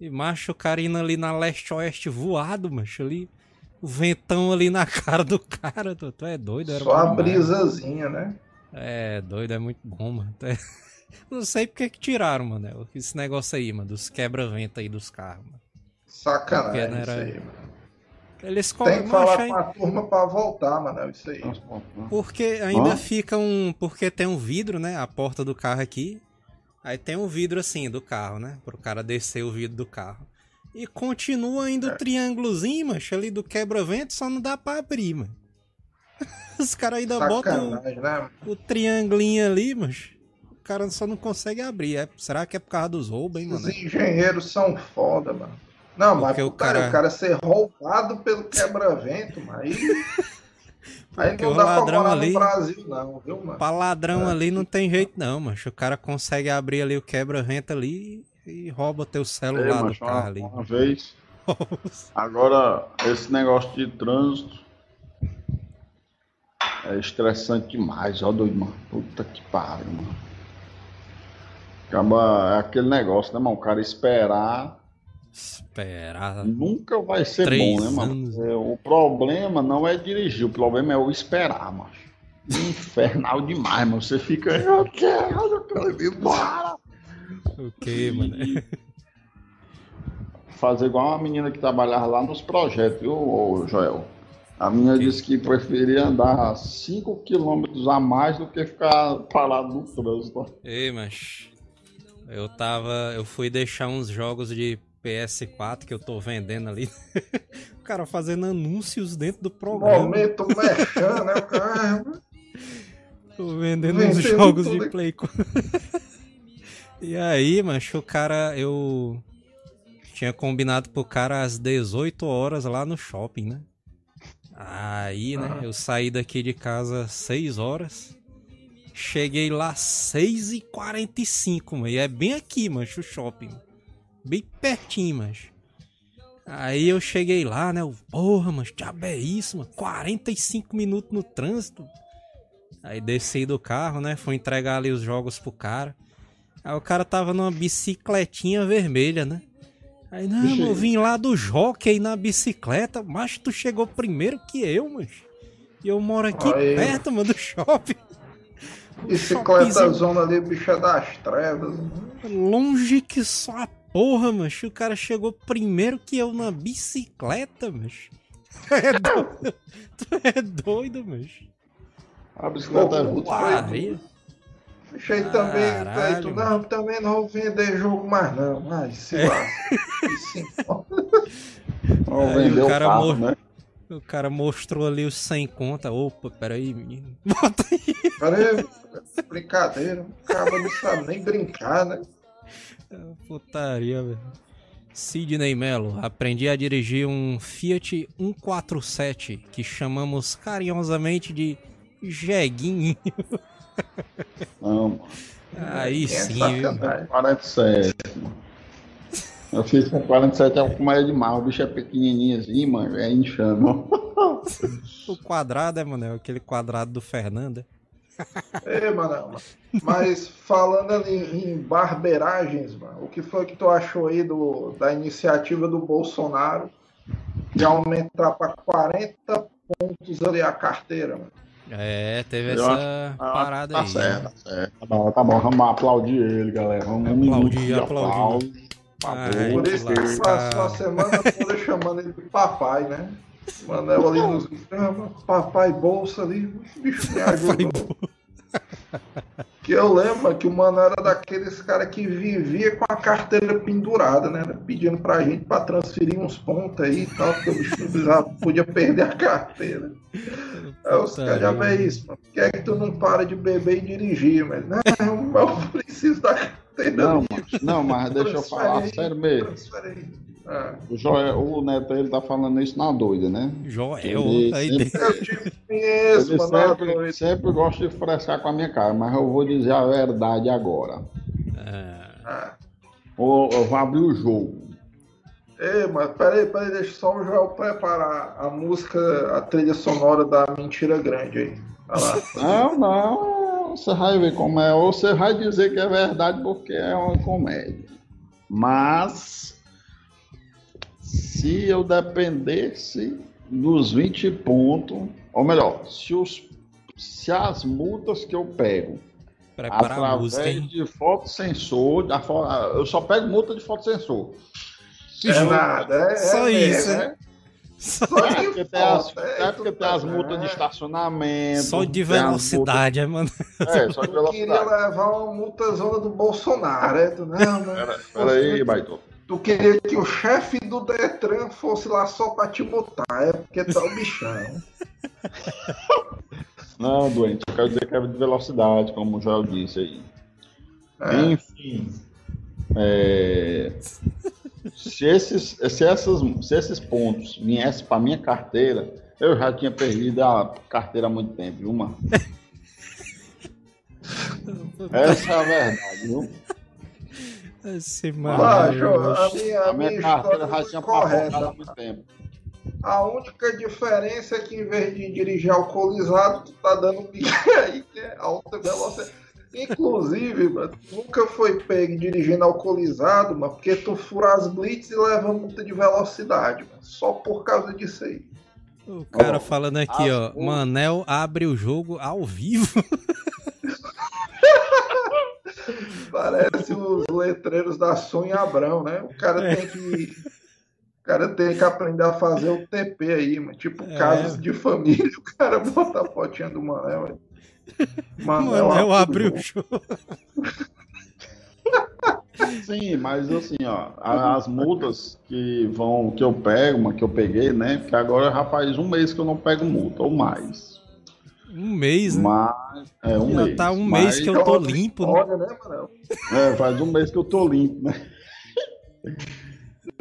E macho, o cara indo ali na leste-oeste voado, macho, ali. O ventão ali na cara do cara, tu, tu é doido, era Só a demais. brisazinha, né? É, doido, é muito bom, mano. Tu é- Não sei porque que tiraram, mano, é, esse negócio aí, mano, dos quebra-vento aí dos carros, mano. Sacanagem Porque não isso era- aí, mano. Eles Tem que macho, falar aí- com a turma pra voltar, mano. Isso aí. Porque ainda fica um. Porque tem um vidro, né? A porta do carro aqui. Aí tem um vidro assim do carro, né? Pro cara descer o vidro do carro. E continua ainda É. o triângulozinho, macho, ali do quebra-vento, só não dá pra abrir, mano. Os caras ainda botam Sacanagem, né? o, triangulinho ali, mas o cara só não consegue abrir. É, será que é por causa dos roubos, hein, Os mano? engenheiros são foda, mano. Não, mas Porque o o cara, cara- o cara ser roubado pelo quebra-vento, mas aí. Aí não o dá pra ladrão morar ali- no Brasil, não, viu, mano? Pra ladrão É. ali não tem jeito não, macho. O cara consegue abrir ali o quebra-vento ali e rouba teu Ei, celular do macho, carro uma, ali. uma vez. Agora, esse negócio de trânsito é estressante demais, ó doido, mano. Puta que pariu, mano. Acaba, é aquele negócio, né, mano? O cara esperar Esperar. nunca vai ser Três bom, né, mano? É, o problema não é dirigir, o problema é o esperar, macho. Infernal demais, mano. Você fica, eu quero, eu quero ir embora. O que, mano? fazer igual uma menina que trabalhava lá nos projetos, viu, Joel? A menina disse que preferia andar 5 quilômetros a mais do que ficar parado no trânsito. Ei, mas eu tava, eu fui deixar uns jogos de PS4 que eu tô vendendo ali. o cara fazendo anúncios dentro do programa. Momento mexendo, né? Cara. Tô vendendo Vendendo uns jogos de. Play 4. e aí, macho, o cara, eu tinha combinado pro cara às 18 horas lá no shopping, né? Aí, né, eu saí daqui de casa às 6 horas. Cheguei lá às 6 e 45 mano. E é bem aqui, mancho, o shopping. Bem pertinho, mancho. Aí eu cheguei lá, né? eu, Porra, mas diabo é isso, mano. 45 minutos no trânsito. Aí desci do carro, né? Fui entregar ali os jogos pro cara. Aí o cara tava numa bicicletinha vermelha, né? Aí, não, Vixe. eu vim lá do jockey na bicicleta, mas tu chegou primeiro que eu, mas. E eu moro aqui Aí. perto, mano, do shopping. Bicicleta zona ali, bicho é das trevas. né? Longe que só a porra, mas o cara chegou primeiro que eu na bicicleta, mas. Tu é doido, tu é doido, mas. A bicicleta é. Maria. Bicho aí também, tu, não, também não vou vender jogo mais não. Ai, se É. E ó. Vou Aí vender o cara carro, mor- né? O cara mostrou ali os 100 conta. Opa, peraí, menino. Bota aí. Peraí, brincadeira. O cara não sabe nem brincar, né? Putaria, velho. Sidney Mello, aprendi a dirigir um Fiat 147 que chamamos carinhosamente de Jeguinho. Não, mano. Aí É sim, viu? sacanagem. 47, mano. Eu fiz com 47 é como é demais. O bicho é pequenininho assim, mano. É inchando. O quadrado é, mano, é aquele quadrado do Fernanda. Ei, mano, mas falando ali em barbeiragens, mano, o que foi que tu achou aí do, da iniciativa do Bolsonaro de aumentar para 40 pontos ali a carteira, mano? É, teve Eu essa Ah, parada tá aí. certo, né? tá certo. Tá bom, tá bom. Vamos aplaudir ele, galera. Vamos um Aplaudir, minuto de aplaudir. Ai. Por isso que lascado. passou a semana toda chamando ele de papai, né? Manel ali nos ah, papai bolsa ali, bicho me ajuda. Que eu lembro que o mano era daqueles caras que vivia com a carteira pendurada, né? Pedindo pra gente pra transferir uns pontos aí e tal, porque o bicho podia perder a carteira. Aí os caras já vê isso, mano. Por que é que tu não para de beber e dirigir? Mas não, eu preciso da carteira. Não, mas, não, mas deixa eu falar sério mesmo. Ah. O, Joel, o Neto ele tá falando isso na doida, né? Joel, Ele aí sempre-. Eu te conheço, Ele é sempre, sempre gosta de frescar com a minha cara, mas eu vou dizer a verdade agora. Ah. Ou eu vou abrir o jogo. Ei, mas peraí, peraí, deixa só o Joel preparar a música, a trilha sonora da Mentira Grande aí. Não, não, você vai ver como é. Ou você vai dizer que é verdade porque é uma comédia. Mas, se eu dependesse dos 20 pontos, ou melhor, se, os, se as multas que eu pego prepara a música, através hein? de fotossensor, da fo- eu só pego multa de fotossensor. É nada, é, Só é, isso, é, né? Só, É porque tem as, é porque tem as multas de bem. estacionamento. só de velocidade, é, mano. É, só de Tu queria velocidade. levar uma multa zona do Bolsonaro, é? Tu, não, não. Peraí, Baito. Tu queria que o chefe do Detran fosse lá só pra te multar, é? Porque é o bichão. Não, doente, eu quero dizer que é de velocidade, como o Joel disse aí. É. Enfim. é, se esses, se, essas, se esses pontos viessem para minha carteira, eu já tinha perdido a carteira há muito tempo, viu, mano? Essa é a verdade, viu? Esse Ah. João, a minha, A minha história já tinha correta. há muito tempo. A única diferença é que em vez de dirigir alcoolizado, tu tá dando um bico aí que é alta velocidade. Inclusive, mano, nunca foi pego dirigindo alcoolizado, mano, porque tu fura as blitz e leva multa de velocidade, mano, só por causa disso aí. O cara Ó, falando aqui, ó. Manel abre o jogo ao vivo. Parece os letreiros da Sonha Abrão, né? O cara É. tem que. O cara tem que aprender a fazer o TP aí, mano. Tipo É. casas de família, o cara bota a fotinha do Manel. aí. Manel abre o jogo. jogo. Sim, mas assim, ó, as multas que vão, que eu pego, mas que eu peguei, né? Porque agora já faz um mês que eu não pego multa, ou mais. Um mês, né? Mas, é um Já mês. tá um mas- mês que eu tô limpo, né? Olha, né? É, faz um mês que eu tô limpo, né?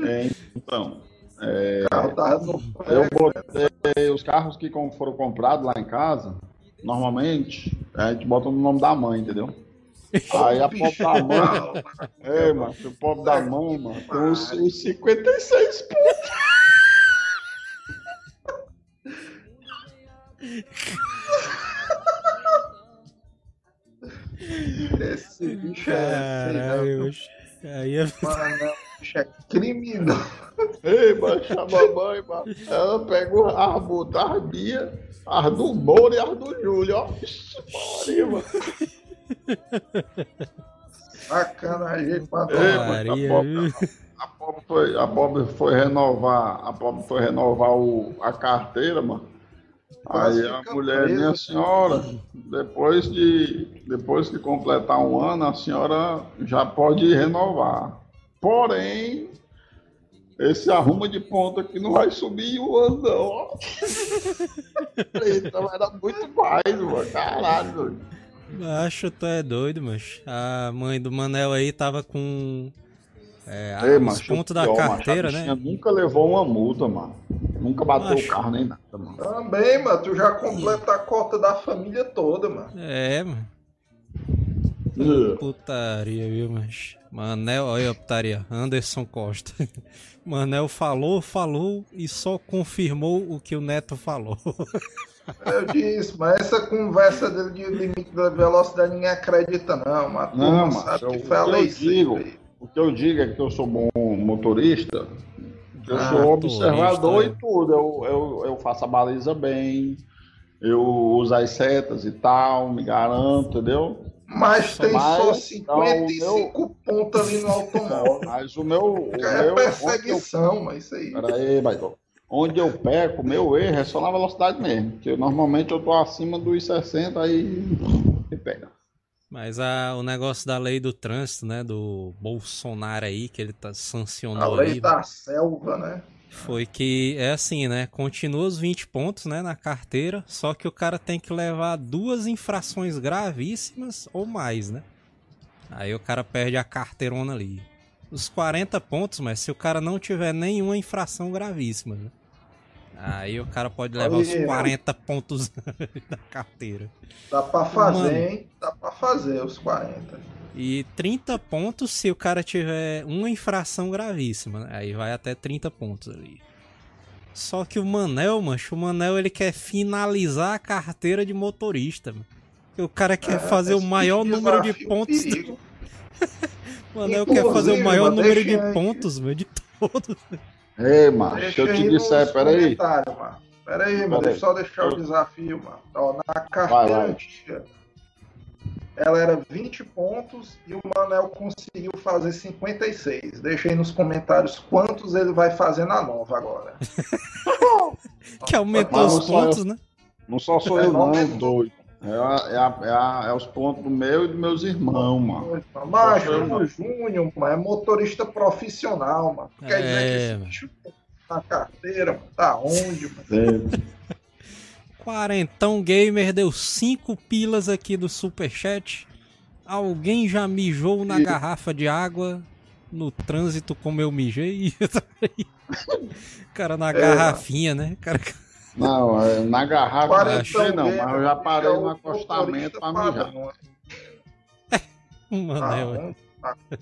É, então, O carro tava no eu botei os carros que foram comprados lá em casa, normalmente, a gente bota no nome da mãe, entendeu? Aí a pobre da mãe, é, mano, o pobre da mãe, mano, tem os, os 56 pontos. Esse bicho é. sei não, Caralho, aí é... Manel, bicho é criminoso. Ei, mano, chama a mãe, mano. Ela pegou as multas, as minhas, as do Moura e as do Júlio, ó. Maria, mano. Sacanagem pra mano, a pobre foi, a pobre foi renovar, a pobre foi renovar o, a carteira, mano. Aí a mulher, presa. minha senhora, depois de depois que completar um ano, a senhora já pode renovar. Porém, esse arruma de ponta aqui não vai subir o ano, não. vai dar muito mais, mano. Caralho, doido. Acho tu é doido, mas a mãe do Manel aí tava com é, Ei, os macho, pontos da pior, carteira, né? Nunca levou uma multa, mano. Nunca bateu Macho. o carro nem nada, mano. Também, mano, tu já completa a cota da família toda, mano. É, mano. Putaria, viu, mas. Manel, olha a putaria. Anderson Costa. Manel falou, falou e só confirmou o que o Neto falou. Eu disse, mas essa conversa dele de limite da velocidade ninguém acredita, não, mano. Não, mas sabe eu- que foi a o que eu lei digo-. O que eu digo é que eu sou bom motorista, eu Ah, sou observador turista, e tudo. Eu, eu, eu faço a baliza bem, eu uso as setas e tal, me garanto, entendeu? Mas tem Mas, só então, 55 pontos ali no automóvel. Mas o meu. O É meu onde eu, perseguição, mas isso aí. peraí, Baitô. Onde eu peco, o meu erro é só na velocidade mesmo. Porque normalmente eu tô acima dos 60 aí me pega. Mas a, o negócio da lei do trânsito, né? Do Bolsonaro aí, que ele tá A sancionou lei aí. da selva, né? Foi que é assim, né? Continua os 20 pontos, né, na carteira, só que o cara tem que levar duas infrações gravíssimas ou mais, né? Aí o cara perde a carteirona ali. Os 40 pontos, mas se o cara não tiver nenhuma infração gravíssima, né? Aí o cara pode levar os Aí, 40 pontos da carteira. Dá pra fazer, Mano. hein? Dá pra fazer os 40. E 30 pontos se o cara tiver uma infração gravíssima, né? Aí vai até 30 pontos ali. Só que o Manel, mancho, o Manel ele quer finalizar a carteira de motorista, mano. O cara quer É, fazer o maior número de pontos. Manel quer fazer o maior número de pontos, mano, de todos. Ei, mano, Deixa eu te disser, peraí. mano. Pera aí, mano. Pera Deixa só deixar o desafio, mano. Ó, na carteira vai. antiga, ela era 20 pontos e o Manel conseguiu fazer 56. Deixa aí nos comentários quantos ele vai fazer na nova agora. Que aumentou Mas os não só eu. pontos, né? Não só sou eu, não, doido. É, a- é, a- é, a- é os pontos do meu e dos meus irmãos, mano. Macho, Nossa, o Júnior, mano, é motorista profissional, mano. Quer É, dizer que esse mano. bicho na carteira, mano, tá onde, mano? É, Quarentão Gamer deu 5 pilas aqui do superchat. Alguém já mijou na E- garrafa de água? no trânsito como eu mijei. cara na garrafinha, né? Cara... Não, é, na garrafa Quarentão não, mesmo, mas eu já parei é no acostamento pra mijar. Mano, Ah, é,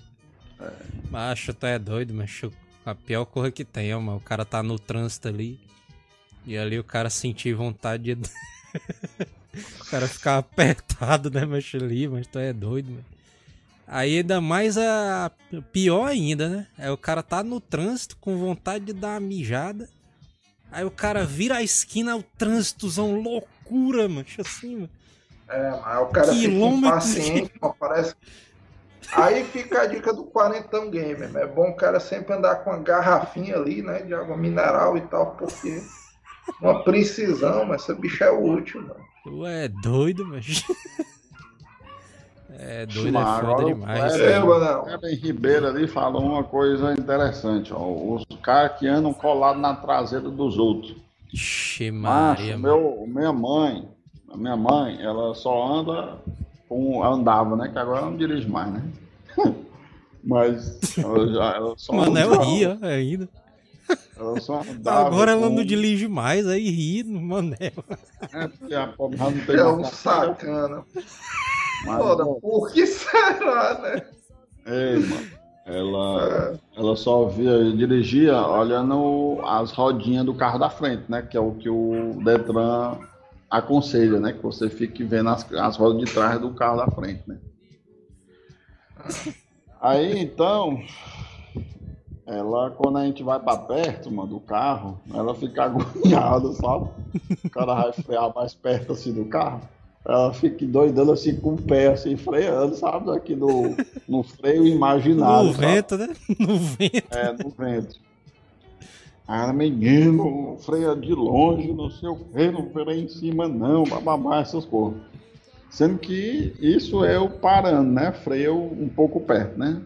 macho, tu é doido, macho. A pior coisa que tem, ó, mano. O cara tá no trânsito ali. E ali o cara sentir vontade de. o cara ficar apertado, né, macho, ali, mas tu é doido, mano. Aí ainda mais a. Pior ainda, né? É o cara tá no trânsito com vontade de dar uma mijada. Aí o cara vira a esquina, o trânsitozão loucura, macho, assim, mano. É, mas o cara Quilômetros fica impaciente, mano, parece. Aí fica a dica do quarentão gamer. É bom o cara sempre andar com uma garrafinha ali, né? De água mineral e tal, porque uma precisão, mas essa bicha é útil, mano. Tu é doido, macho. É doido, Mas é agora foda o demais. É. O Kleber Ribeiro ali falou uma coisa interessante, ó. Os caras que andam colados na traseira dos outros. Ixi, Maria, mano. meu, minha mãe, a minha mãe, ela só anda com. Andava, né? Que agora ela não dirige mais, né? Mas ela, já, ela só Manel andava- ria ainda. Ela só andava Agora ela com- não dirige mais, aí ri no Manel. É, porque a pobre não tem É um sacana. Mas, Foda, por que será, né? Ei, mano. Ela, ela só via, dirigia olhando as rodinhas do carro da frente, né? Que é o que o Detran aconselha, né? Que você fique vendo as, as rodas de trás do carro da frente, né? Aí, então, ela, quando a gente vai pra perto, mano, do carro, ela fica agoniada, sabe? O cara vai frear mais perto, assim, do carro. Ela fica doidando, assim, com o pé, assim, freando, sabe? Aqui no, no freio imaginário, No sabe? vento, né? No vento. É, no vento. Ah, menino, freia de longe, não sei o que, não freia em cima não, bababá, essas coisas. Sendo que isso é o parando, né? Freio um pouco perto, né?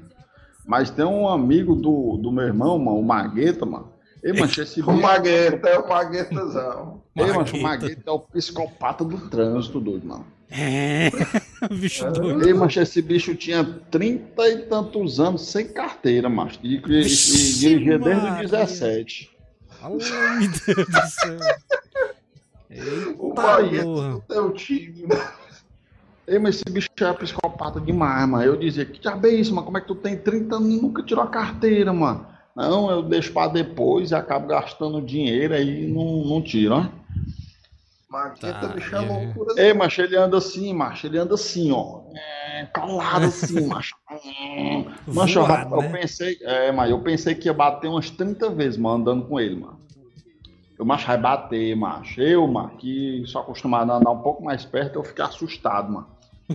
Mas tem um amigo do, do meu irmão, mano, o Magueta, mano. Ei, mancha, esse O. Magueta é o Maguetazão. Ei, mancha, o Magueta. Magueta é o psicopata do trânsito, doido, mano. É. Bicho doido. Ei, mancha, esse bicho tinha trinta e tantos anos sem carteira, macho. E, e, e Vixe, dirigia desde os 17. Ai, meu Deus do céu. O Eita Magueta porra. do teu time, né? Ei, mas esse bicho é psicopata demais, mano. Eu dizia, que diabo é isso, mano? Como é que tu tem 30 anos e nunca tirou a carteira, mano? Não, eu deixo pra depois e acabo gastando dinheiro aí não, não tiro, ó. Magueta, Tá, bicho, é é. loucura. Ei, macho, ele anda assim, macho. Ele anda assim, ó. É, calado assim, macho. Hum. Macho, eu, Voado, eu né? pensei, é, mas eu pensei que ia bater umas 30 vezes, mano, andando com ele, mano. Eu, macho, vai bater, macho. Eu, mano, que sou acostumado a andar um pouco mais perto, eu fiquei assustado, mano.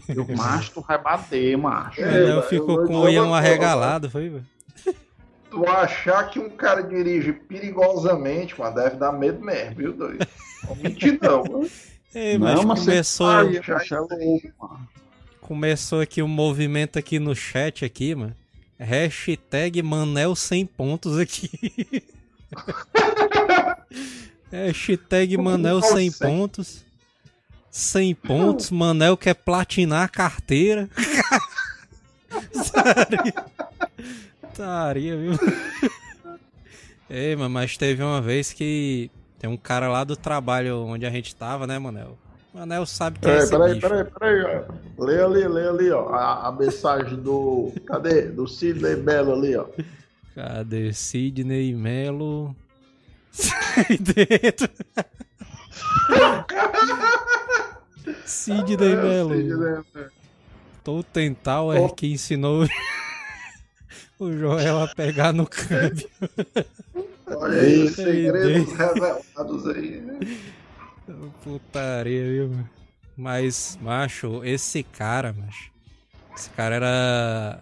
Eu, macho, tu vai bater, macho. É, Manel mas ficou eu com o olhão arregalado, foi, velho? Tu achar que um cara dirige perigosamente, mano, deve dar medo mesmo, viu, doido? Não mentir, não. mano. Não, mas mas começou, Ai, já- macho, é começou aqui o movimento aqui no chat aqui, mano. Hashtag Manel 100 pontos aqui. Hashtag Manel 100 Nossa. pontos. 100 pontos. Manel quer platinar a carteira. Taria. Taria, viu? Ei, mano, mas teve uma vez que tem um cara lá do trabalho onde a gente tava, né, Manel? Manel sabe que é Peraí, esse peraí, bicho. peraí, peraí, ó. Lê ali, lê ali, ó. A, a mensagem do. Cadê? Do Sidney Belo ali, ó. Cadê Sidney Melo? Sai dentro. Sidney Melo. Tô tental é que ensinou o Joel a pegar no câmbio. Olha aí, Ei, segredos revelados aí. né? Putaria, viu? mano? Mas, macho, esse cara, macho. Esse cara era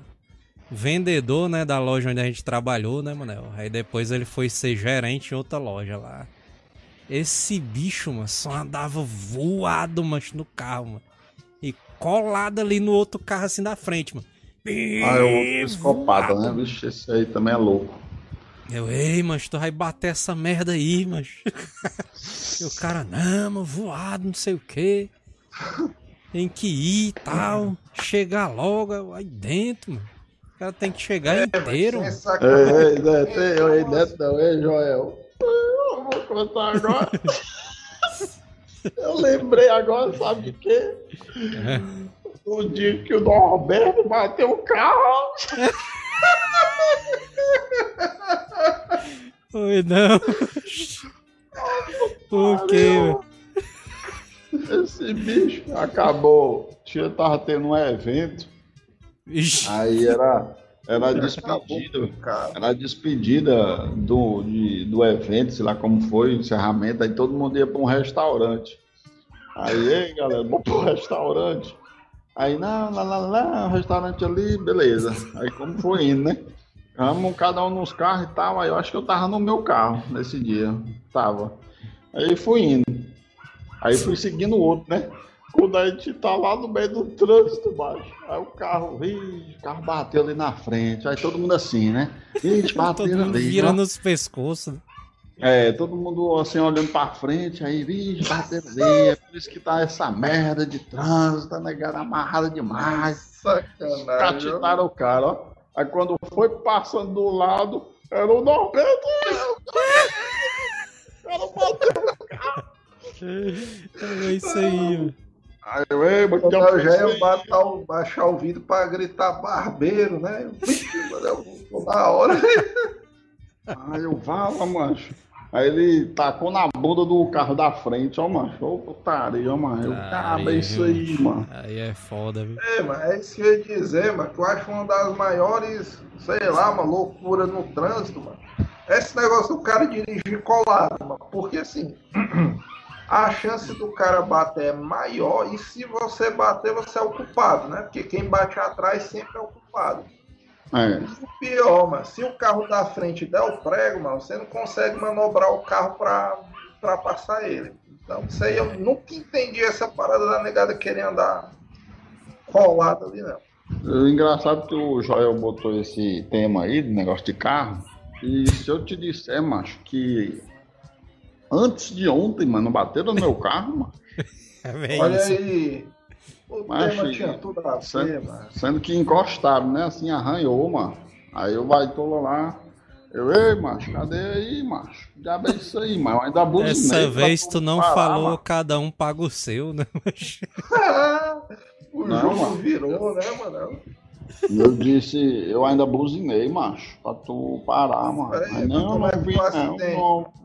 vendedor, né, da loja onde a gente trabalhou, né, Manel? Aí depois ele foi ser gerente em outra loja lá. Esse bicho, mano, só andava voado, macho, no carro, mano. E colado ali no outro carro, assim, da frente, mano. Ah, é o outro psicopata, Voado. né? Vixe, esse aí também é louco. Eu, ei, mas tu vai bater essa merda aí, mas. e o cara, não, mano, voado, não sei o quê. Tem que ir e tal. Chegar logo aí dentro, mano. O cara tem que chegar inteiro. Sem Ei, ei, Neto, ei, ei, Neto, não, ei, Joel. Eu vou contar agora. Eu lembrei agora, sabe de quê? O dia que o Norberto bateu o carro. Oi, não. Por quê? Esse bicho acabou. Tinha, tava tendo um evento. Ixi, Aí era, era despedida. cara. Era despedida do, de- do evento, sei lá como foi, encerramento. Aí todo mundo ia para um restaurante. Aí, galera, vamos pro restaurante. Aí, não, lá, lá, lá, restaurante ali, beleza. Aí, como foi indo, né? Vamos cada um nos carros e tal. Aí, eu acho que eu tava no meu carro nesse dia. Tava. Aí, fui indo. Aí, fui seguindo o outro, né? Quando a gente tá lá no meio do trânsito, baixo. Aí o carro, ih, o carro bateu ali na frente. Aí todo mundo assim, né? Bateu mundo ali. virando os pescoços. É, todo mundo assim olhando pra frente, aí, vixe, bateram ali, é por isso que tá essa merda de trânsito, tá negado amarrada demais. Sacanagem. Catitaram o cara, ó. Aí quando foi passando do lado, era o Norberto. O cara bateu. É isso aí. Aí eu, ei, mas que eu já ia baixar o, baixar o vídeo pra gritar barbeiro, né? Eu na hora. Aí eu, vala, macho. Aí ele tacou na bunda do carro da frente, ó, macho. Ô, putaria, ó, mano. Eu, cara, é isso aí, mano. Aí é foda, viu? É, mas é isso que eu ia dizer, mano, que eu acho uma das maiores, sei lá, uma loucura no trânsito, mano. Esse negócio do cara dirigir colado, mano. Porque assim, a chance do cara bater é maior e se você bater, você é o culpado, né? Porque quem bate atrás sempre é o culpado. É. O pior, mano, se o carro da frente der o prego, mano, você não consegue manobrar o carro pra, pra passar ele. Então, isso aí eu nunca entendi essa parada da negada querer andar colado ali, não. O engraçado é que o Joel botou esse tema aí, do negócio de carro. E se eu te disser, macho, que antes de ontem, mano, bateram no meu carro, mano. É Olha isso. aí. O Mas, tema filho, tinha tudo a ver, certo. mano. Sendo que encostaram, né? Assim, arranhou, mano. Aí eu vai tô lá. Eu, ei, macho, cadê aí, macho? Já é isso aí, mano. Eu ainda buzinei. Dessa vez tu não parar, falou, mano. cada um paga o seu, né? o Não, jogo mano. virou, né, mano? Eu disse, eu ainda buzinei, macho, pra tu parar, mano. Mas mas não, não vi, o não,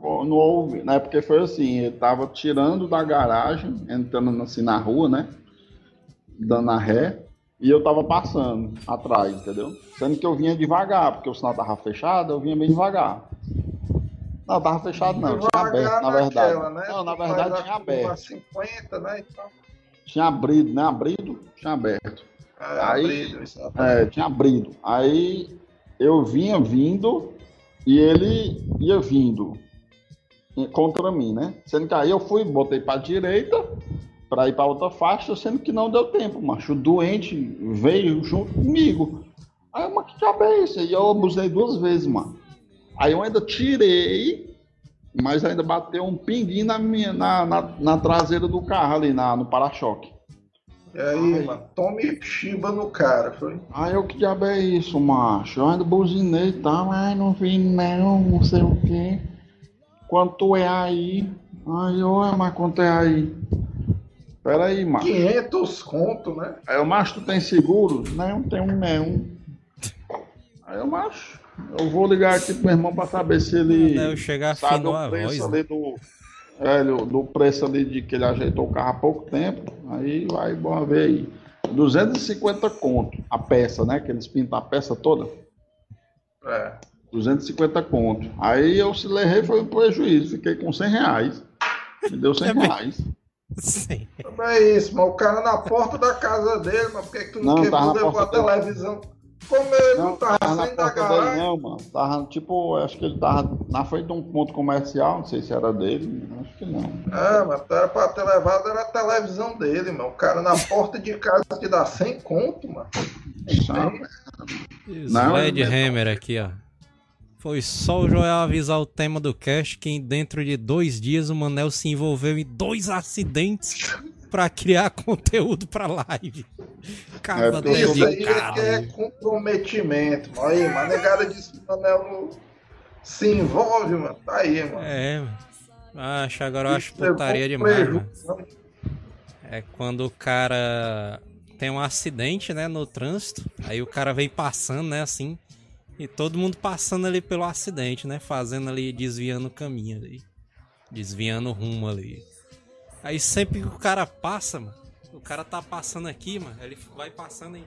não, não houve, né? Porque foi assim, ele tava tirando da garagem, entrando assim na rua, né? Dando a ré, e eu tava passando atrás, entendeu? Sendo que eu vinha devagar, porque o sinal tava fechado, eu vinha bem devagar. Não, tava fechado não, tinha aberto, na verdade. naquela, né? Não, na verdade tinha aberto. a 50, né? Então, Tinha abrido, né? Abrido, tinha aberto. é, Aí- abrido. É, tinha abrido. Aí eu vinha vindo e ele ia vindo contra mim, né? Sendo que aí eu fui, botei pra direita pra ir pra outra faixa, sendo que não deu tempo, macho. O doente veio junto comigo. Aí mas que diabo é isso? E eu abusei duas vezes, mano. Aí eu ainda tirei, mas ainda bateu um pinguinho na, minha, na, na, na traseira do carro ali, na, no para-choque. E aí, Ai. mano, tome chiba no cara, foi? Aí eu que diabo é isso, macho? Eu ainda buzinei e tal, ai não vi não, não sei o quê. Quanto é aí? Ai, oi, mas quanto é aí? Pera aí, macho. 500 conto, né? Aí eu, macho, tu tem seguro? Não, tem um não. Aí eu, macho, eu vou ligar aqui pro meu irmão pra saber se ele Eu chegar sabe o preço voz. né? ali do, é, do, do preço ali de que ele ajeitou o carro há pouco tempo. Aí vai, bom ver aí. 250 conto a peça, né? Que eles pintam a peça toda. É. 250 conto. Aí eu se levei foi um prejuízo. Fiquei com 100 reais. Me deu 100 reais. Sim. Não é isso, mas o cara na porta da casa dele, mas por que, que tu não, Não, quebrou levou a televisão? Como ele não, Não, tava saindo da garagem? não, mano. Tava, tipo, acho que ele tava na frente de um ponto comercial. Não sei se era dele. Acho que não. Ah, mas era pra ter levado era a televisão dele, mano. O cara na porta de casa te dá 100 conto, mano. Sabe? Não, Hammer aqui, ó. Foi só o Joel avisar o tema do cast que dentro de dois dias o Manel se envolveu em dois acidentes pra criar conteúdo pra live. Caba É, Isso aí é é comprometimento. mano. Aí, mano, a negada disse que o Manel se envolve, mano. Tá aí, mano. É, mano. Acho, agora eu acho Isso é putaria demais, mano. É quando o cara tem um acidente, né, no trânsito, aí o cara vem passando, né, assim, e todo mundo passando ali pelo acidente, né, fazendo ali, desviando o caminho ali, desviando o rumo ali. Aí sempre que o cara passa, mano, o cara tá passando aqui, mano, ele vai passando e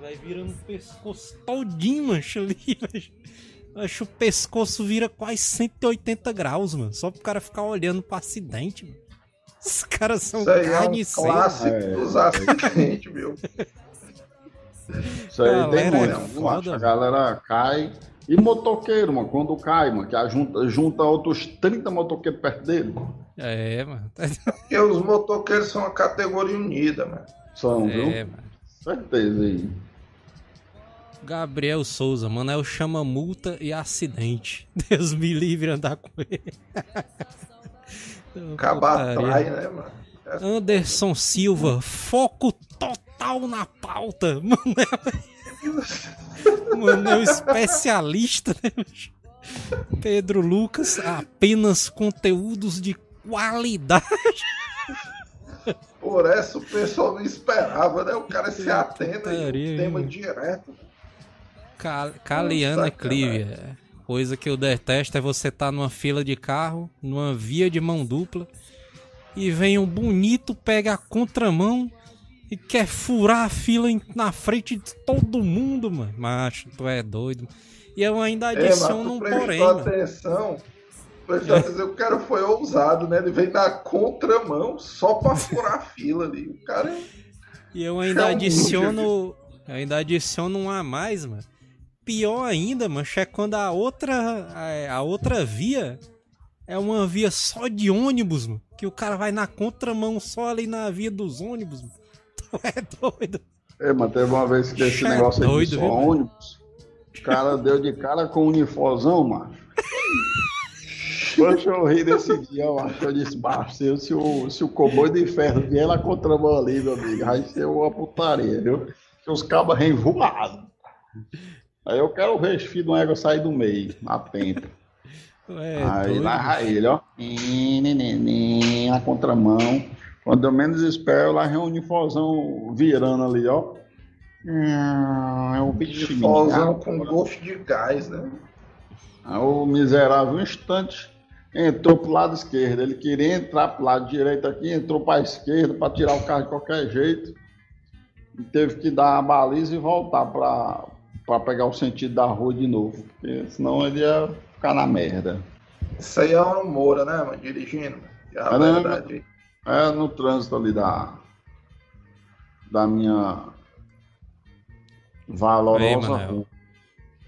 vai virando o pescoço todinho, mancha, ali. Acho o pescoço vira quase 180 graus, mano, só pro cara ficar olhando pro acidente, mano. Os caras são Isso aí é um carniceiros. clássico dos acidentes, viu? Isso aí Galera, tem muito, é foda? A galera cai. E motoqueiro, mano, quando cai, mano, que a junta, junta outros 30 motoqueiros perto dele. É, mano. Porque os motoqueiros são uma categoria unida, mano. São, É, viu? mano. Certeza aí. Gabriel Souza, Manel chama multa e acidente. Deus me livre andar com ele. Acabar né, mano? É Anderson Silva, foco total na pauta. Manel, Manel especialista, né? Pedro Lucas, apenas conteúdos de qualidade. Por essa o pessoal não esperava, né? O cara se atenta e Putaria, o tema direto. Ca- Caliana. Clivia. Coisa que eu detesto é você estar numa fila de carro, numa via de mão dupla, e vem um bonito, pega a contramão e quer furar a fila na frente de todo mundo, mano. Macho, tu é doido. E eu ainda É, adiciono um porém, mano. atenção. Prestou atenção que o cara foi ousado, né? Ele veio na contramão só pra furar a fila ali. O cara é E eu ainda É um adiciono. Eu ainda adiciono um a mais, mano. Pior ainda, mancha, é quando a outra. A, a outra via é uma via só de ônibus, mano. Que o cara vai na contramão só ali na via dos ônibus, mano. É doido. É, mas teve uma vez que esse Che- negócio aí doido, de só viu, ônibus. O cara deu de cara com um unifosão, mano. Poxa, eu ri desse dia, eu acho. Eu disse, baixo, se, o, se o comboio de ferro vier na contramão ali, meu amigo, vai ser uma putaria, viu? Que os cabos voados. Aí eu quero ver esse filho de uma égua sair do meio, a tempo. Tu é Aí doido. lá ele, ó. Na contramão. Quando eu menos espero, lá vem um unifosão virando ali, ó. Hum, É o bichinho. Fozão com gosto de gás, né? Aí o miserável, um instante, entrou pro lado esquerdo. Ele queria entrar pro lado direito aqui, entrou pra esquerda para tirar o carro de qualquer jeito. E teve que dar a baliza e voltar pra, pra pegar o sentido da rua de novo. Porque senão ele ia ficar na merda. Isso aí é uma Moura, né, mano? Dirigindo. É a verdade. É no trânsito ali da, da minha Ei, valorosa rua.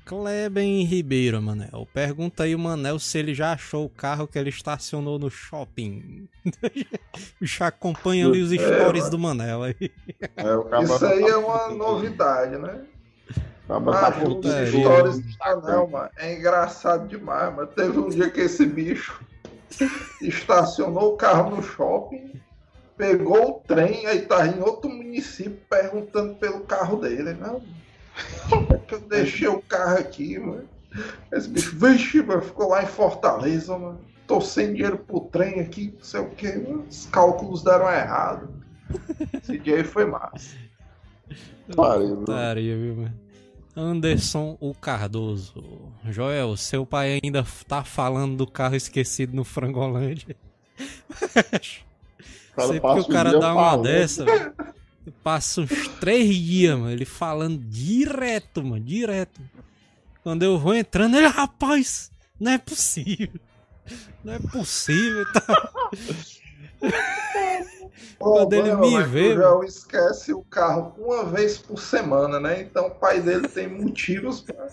Kleben Ribeiro, Manel. Pergunta aí o Manel se ele já achou o carro que ele estacionou no shopping. Já acompanha ali os É, stories mano. do Manel aí. É, Isso aí tá- é uma novidade, né? tá por os stories do Manel, mano, é engraçado demais, mas teve um dia que esse bicho estacionou o carro no shopping, pegou o trem, aí tá em outro município perguntando pelo carro dele, né? Como é que eu deixei o carro aqui, mano? Esse bicho, vixe, mano, ficou lá em Fortaleza, mano. Tô sem dinheiro pro trem aqui, não sei o que, os cálculos deram errado. Esse dia aí foi massa. Pariu, viu? Putaria, viu, mano? Anderson o Cardoso. Joel, seu pai ainda tá falando do carro esquecido no Frangolândia. Cara Sempre que o cara dá uma falando. dessa, passa uns três dias, mano, ele falando direto, mano, direto. Quando eu vou entrando, ele, rapaz, não é possível. Não é possível. Tá? Quando ele me vê, O João esquece o carro uma vez por semana, né? Então o pai dele tem motivos pra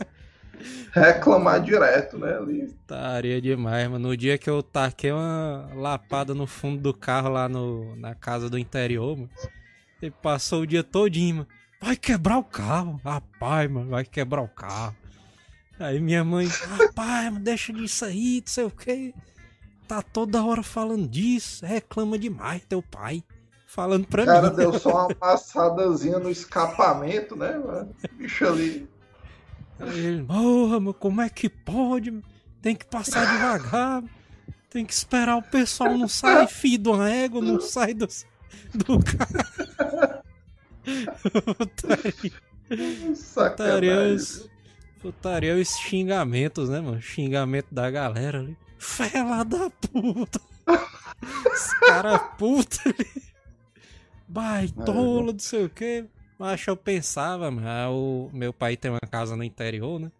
reclamar direto, né? Ali. Taria demais, mano. No dia que eu taquei uma lapada no fundo do carro lá no, na casa do interior, mano. Ele passou o dia todinho, mano. Vai quebrar o carro. Rapaz, mano, vai quebrar o carro. Aí minha mãe, rapaz, deixa disso aí, não sei o que. Tá toda hora falando disso, reclama demais, teu pai. falando pra O cara mim. deu só uma passadazinha no escapamento, né? mano? Bicho ali. Ele, como é que pode? Tem que passar devagar. Tem que esperar o pessoal não sair, filho de uma égua, não sai do, do carro. Putaria, os, putaria os xingamentos, né, mano? Xingamento da galera ali. Fela da puta! Os cara puta ali. Baitola, não sei o que. Mas eu pensava, mano, ah, o meu pai tem uma casa no interior, né?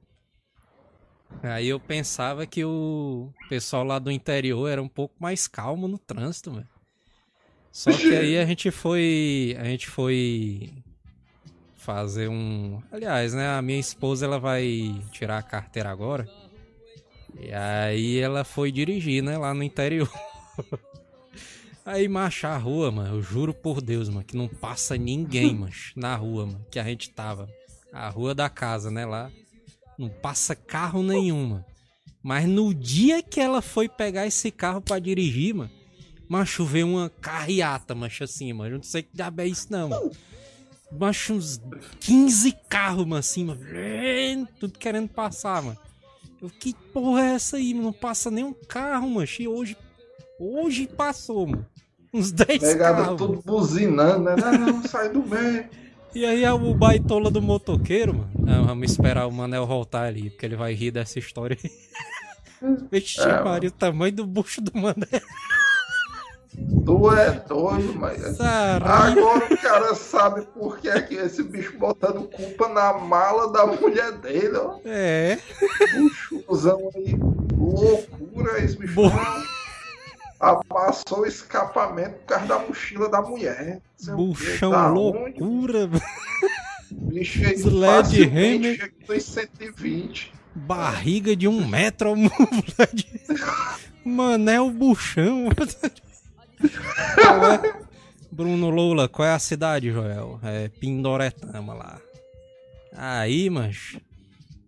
Aí eu pensava que o pessoal lá do interior era um pouco mais calmo no trânsito, mano. Só que aí a gente foi. A gente foi fazer um. Aliás, né? A minha esposa ela vai tirar a carteira agora. E aí ela foi dirigir, né? Lá no interior. Aí, macho, a rua, mano, eu juro por Deus, mano, que não passa ninguém, mano, na rua, mano, que a gente tava. A rua da casa, né, lá. Não passa carro nenhum, mano. Mas no dia que ela foi pegar esse carro pra dirigir, mano, macho, veio uma carreata, macho, assim, mano. Eu não sei que diabo é isso, não, mano. Macho, uns 15 carros, mano, assim, mano. Tudo querendo passar, mano. Eu, que porra é essa aí? Não passa nenhum carro, mano. E hoje, hoje passou, mano. Uns 10 Pegada carros. tudo buzinando, né? Não, não, sai do meio. E aí é o baitola do motoqueiro, mano. Não, vamos esperar o Manel voltar ali, porque ele vai rir dessa história aí. Vixe, É, Maria, o tamanho do bucho do Manel. Tu é doido, mas. Caralho. Agora o cara sabe por que é que esse bicho botando culpa na mala da mulher dele, ó. É. Buchuzão aí. Loucura esse bicho. Bo- Amassou o escapamento por causa da mochila da mulher. O quê. Buchão Da onde? loucura, mano. Bicho aí Sled facilmente Hammer. chega dos 120. Barriga de um metro, ó, moleque. Manel buchão. É? Bruno Lula, qual é a cidade, Joel? É Pindoretama lá. Aí, mas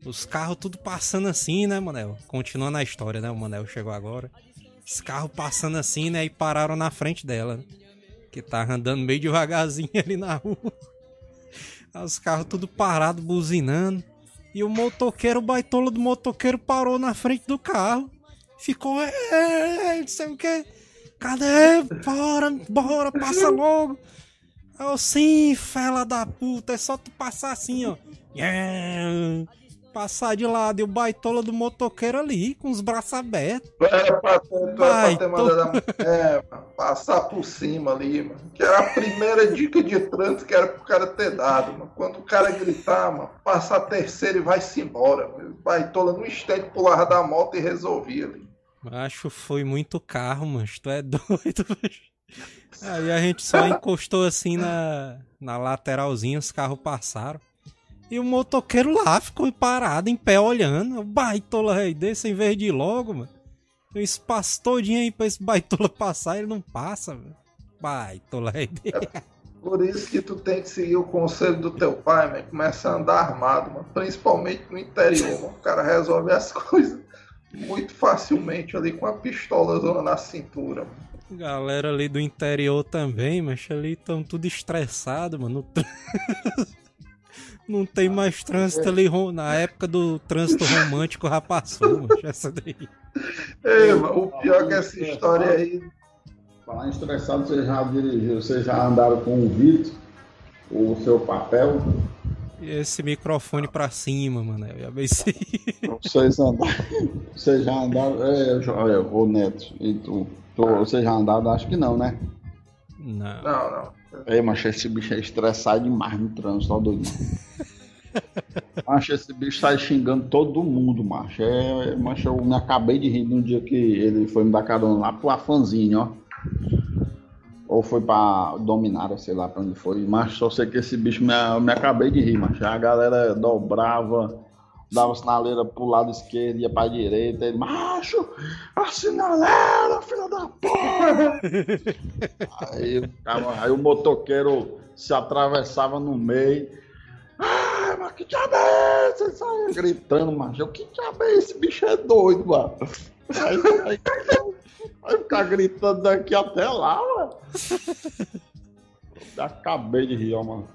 os carros tudo passando assim, né, Manel? Continuando a história, né? O Manel chegou agora. Os carros passando assim, né? E pararam na frente dela, né? Que tava andando meio devagarzinho ali na rua. Os carros tudo parado, buzinando. E o motoqueiro, o do motoqueiro parou na frente do carro. Ficou, é, é, não sei o que. Cadê? Bora, bora, passa logo. Eu, sim, fela da puta, é só tu passar assim, ó. Yeah. Passar de lado e o baitola do motoqueiro ali, com os braços abertos. Tu era pra ter, tu era Vai, pra ter tô- mandado a mulher, mano, passar por cima ali, mano. Que era a primeira dica de trânsito que era pro cara ter dado, mano. Quando o cara gritar, mano, passa a terceira e vai-se embora. mano. Vai tola no instante, pulava da moto e resolvia ali. Acho foi muito carro, mas tu é doido. Aí a gente só encostou assim na, na lateralzinha, os carros passaram. E o motoqueiro lá ficou parado, em pé, olhando. O baitola rei desse, em vez de ir logo, mano. Tem espaço todinho aí pra esse baitola passar, ele não passa, velho. Baitola rei desse. Por isso que tu tem que seguir o conselho do teu pai, mano. Começa a andar armado, mano. Principalmente no interior, mano. O cara resolve as coisas muito facilmente ali com a pistola zona na cintura, mano. Galera ali do interior também, mas ali estão tudo estressado, mano. Não tem mais trânsito ali. rom- Na época do trânsito romântico já passou, mano. Essa daí. Ei, mano, o pior é que essa história aí. Falar em estressado, você já dirigiu, vocês já andaram com o Vitor, o seu papel, esse microfone pra cima, mano. Eu já pensei. vocês andaram, vocês já andaram, é, ô Neto, e tu, tu, vocês já andaram, acho que não, né? Não. Não, não. Ei, macho, esse bicho é estressado demais no trânsito, ó doido. Macho, esse bicho sai xingando todo mundo, macho. É, macho, eu me acabei de rir no dia que ele foi me dar carona lá pro Afanzinho, ó. Ou foi pra Dominara, sei lá pra onde foi. Macho, só sei que esse bicho me, eu me acabei de rir, macho. A galera dobrava, dava sinaleira pro lado esquerdo, ia pra direita. Ele, macho, a sinaleira, filha da porra! Aí, aí o motoqueiro se atravessava no meio. Ai, mas que diabo é esse? Ele saia gritando, macho. Que diabo é esse? bicho é doido, mano. Aí, aí, vai ficar gritando daqui até lá, mano. acabei de rir, ó, mano.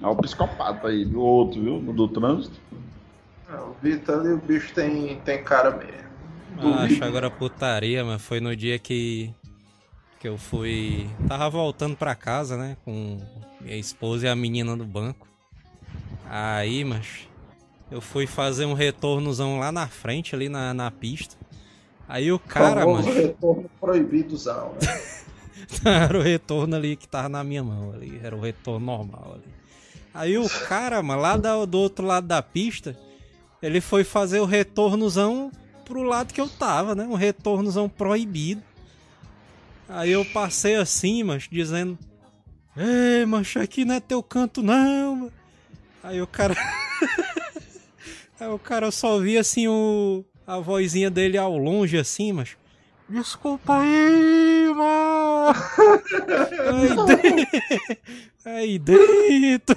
É o psicopata aí, do outro, viu? Do, do trânsito. É, o Vitor ali, o bicho tem, tem cara mesmo. Ah, acho agora putaria, mas foi no dia que que eu fui, tava voltando para casa, né, com minha esposa e a menina do banco. Aí, mas eu fui fazer um retornozão lá na frente, ali na, na pista. Aí o cara, Famoso mano. retorno proibidozão, né? era o retorno ali que tava na minha mão ali. Era o retorno normal ali. Aí o cara, mano, lá do, do outro lado da pista, ele foi fazer o retornozão pro lado que eu tava, né? Um retornozão proibido. Aí eu passei assim, mas dizendo: Ei, mancha, aqui não é teu canto, não. Mano. Aí o cara. aí o cara só via assim o. A vozinha dele ao longe, assim, mas. Desculpa aí, mano! aí dentro!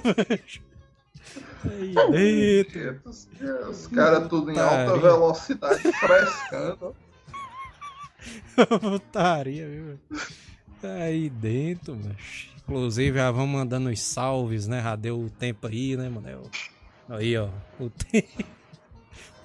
Aí dentro, Aí dentro! Os, os caras tudo em alta velocidade frescando. Putaria, viu? Aí dentro, mas. Inclusive, já vamos mandando os salves, né? Já deu o tempo aí, né, Manel? Aí, ó. O tempo.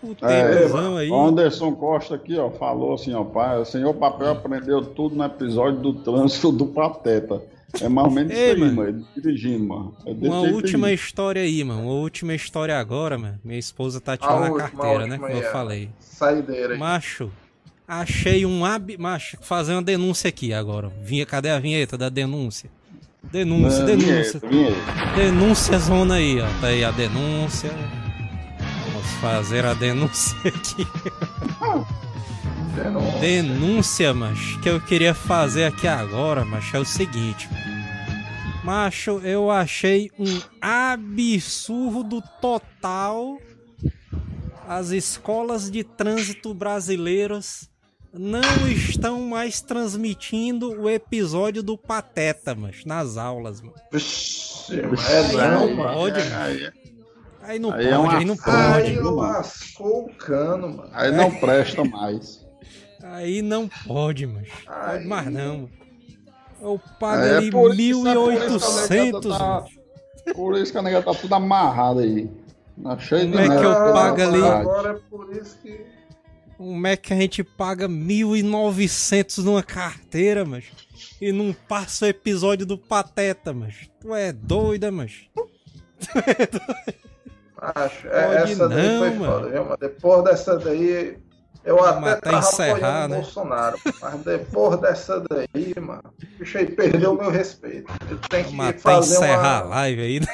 O é, aí. Anderson Costa aqui, ó, falou assim, ó, pai, o senhor Papel aprendeu tudo no episódio do trânsito do Pateta. É mais ou menos Ei, isso aí, mano. mano. Dirigindo, mano. É Uma última história aí, mano. Uma última história agora, mano. Minha esposa tá A tirando a, última, carteira, a né? Como eu é. falei. Saideira aí. Macho, achei um ab... Macho, fazer uma denúncia aqui agora. Vinha, cadê a vinheta da denúncia? Denúncia, É, denúncia. vinheta, vinheta. Denúncia zona aí, ó. Tá aí a denúncia. Fazer a denúncia aqui. Denúncia. Denúncia, macho, que eu queria fazer aqui agora, macho, é o seguinte. Macho, eu achei um absurdo total as escolas de trânsito brasileiras não estão mais transmitindo o episódio do Pateta, mas nas aulas, mano. Vixe, mas é não, mano. pode, É, mano. Aí, Aí não Aí é pode, uma aí não pode. aí mano? lascou o cano, mano. Aí não presta mais. Aí não pode, mas. Pode Aí- mais não. mano. Eu pago É ali por isso- é por isso que a 1.800. negada tá-. Por isso que a nega tá tudo amarrada aí. Tá cheio de Como é que eu pago ali? Agora é por isso que. Como é que a gente paga 1.900 numa carteira, mas e não passa o episódio do Pateta, mas Tu é doida, mas Acho, é, Pode essa daí não, foi mano. foda, viu, mano? Depois dessa daí, eu até tava encerrar, apoiando o né? Bolsonaro. Mas depois dessa daí, mano, bicho aí perdeu o meu respeito. Eu tenho que fazer encerrar a uma live aí, né?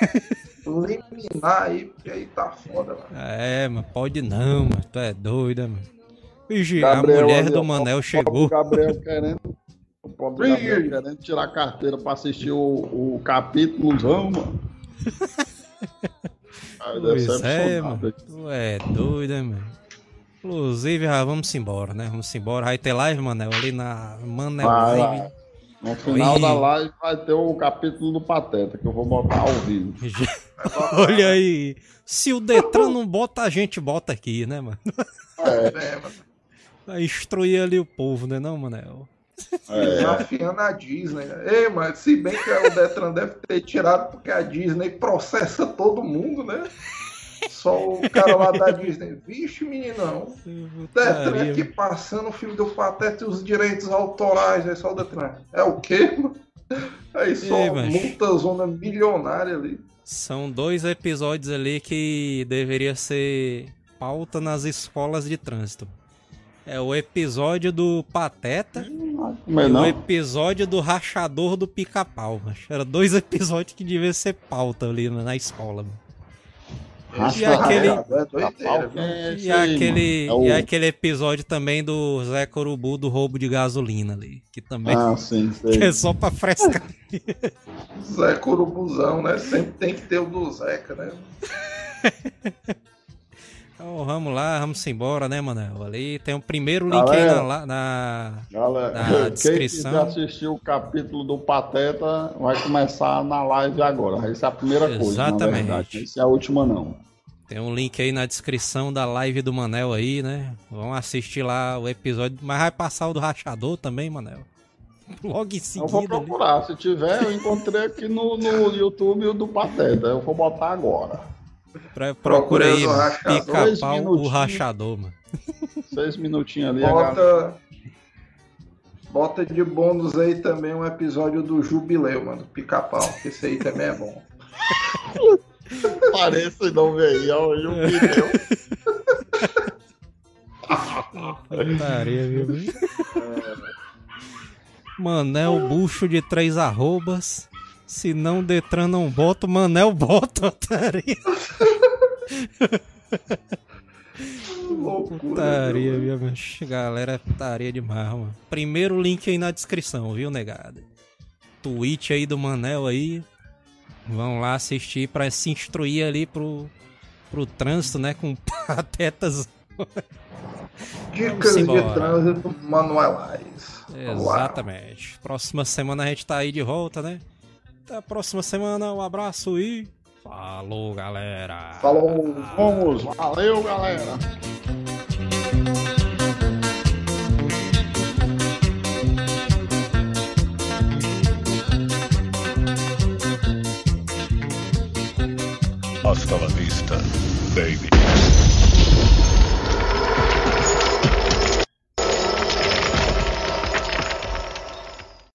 liminar aí, porque aí tá foda, mano. É, mas pode não, mano. Tu é doida, mano. Vixe, Gabriel a mulher ali, do Manel O chegou. Gabriel querendo. O pobre. Gabriel querendo tirar a carteira pra assistir o, o capítulo, mano. Aí Pois é, mano. Tu é doida, mano. Inclusive, já vamos embora, né? Vamos embora. Vai ter live, Manel, ali na Manel Vai, Live. vai. No final Oi. da live vai ter o capítulo do Pateta, que eu vou botar ao vivo. Olha aí. Se o Detran não bota, a gente bota aqui, né, mano? É, mano. Vai instruir ali o povo, né, não, Manel? É, Desafiando a Disney. né? Ei, mas se bem que o Detran deve ter tirado porque a Disney processa todo mundo, né? Só o cara lá da Disney. Vixe, meninão. Detran aqui passando o filme do Pateta e os direitos autorais. Aí só o Detran. É o quê, mano? Aí só Ei, multa zona milionária ali. São dois episódios ali que deveria ser pauta nas escolas de trânsito. É o episódio do Pateta é e o episódio do rachador do pica-pau. Era dois episódios que deviam ser pauta ali na escola. mano. E aquele- É? É E aquele, e aquele episódio também do Zé Corubu do roubo de gasolina ali. Que também Ah, sim, que é só pra frescar. Zé Curubuzão, né? Sempre tem que ter o do Zeca, né? Então vamos lá, vamos embora, né, Manel? Ali tem o primeiro link aí Galera. na, la- na, Galera, Na quem descrição. quiser assistir o capítulo do Pateta vai começar na live agora. Essa é a primeira coisa, Exatamente. na verdade. Essa é a última, não. Tem um link aí na descrição da live do Manel aí, né? Vamos assistir lá o episódio. Mas vai passar o do Rachador também, Manel. Logo em Eu seguida. vou ali. procurar. Se tiver, eu encontrei aqui no, no YouTube o do Pateta. Eu vou botar agora. Pra- Procura aí. Pica-pau, o rachador, mano. Seis minutinhos ali. Bota. Bota de bônus aí também um episódio do Jubileu, mano. Pica-pau. que Esse aí também é bom. Parece não ver ó, o pneu. Putaria, viu? Manel Bucho de três arrobas. Se não Detran não bota, Manel bota, otaria. Putaria, viu? mano? Galera, putaria demais, mano. Primeiro link aí na descrição, viu, negado? Twitch aí do Manel aí. Vão lá assistir pra se instruir ali pro, pro trânsito, né? Com patetas. Dicas de trânsito manuais. Exatamente. Próxima semana a gente tá aí de volta, né? Até a próxima semana, um abraço e. Falou, galera! Falou. Vamos, valeu, galera. Hasta la vista, baby.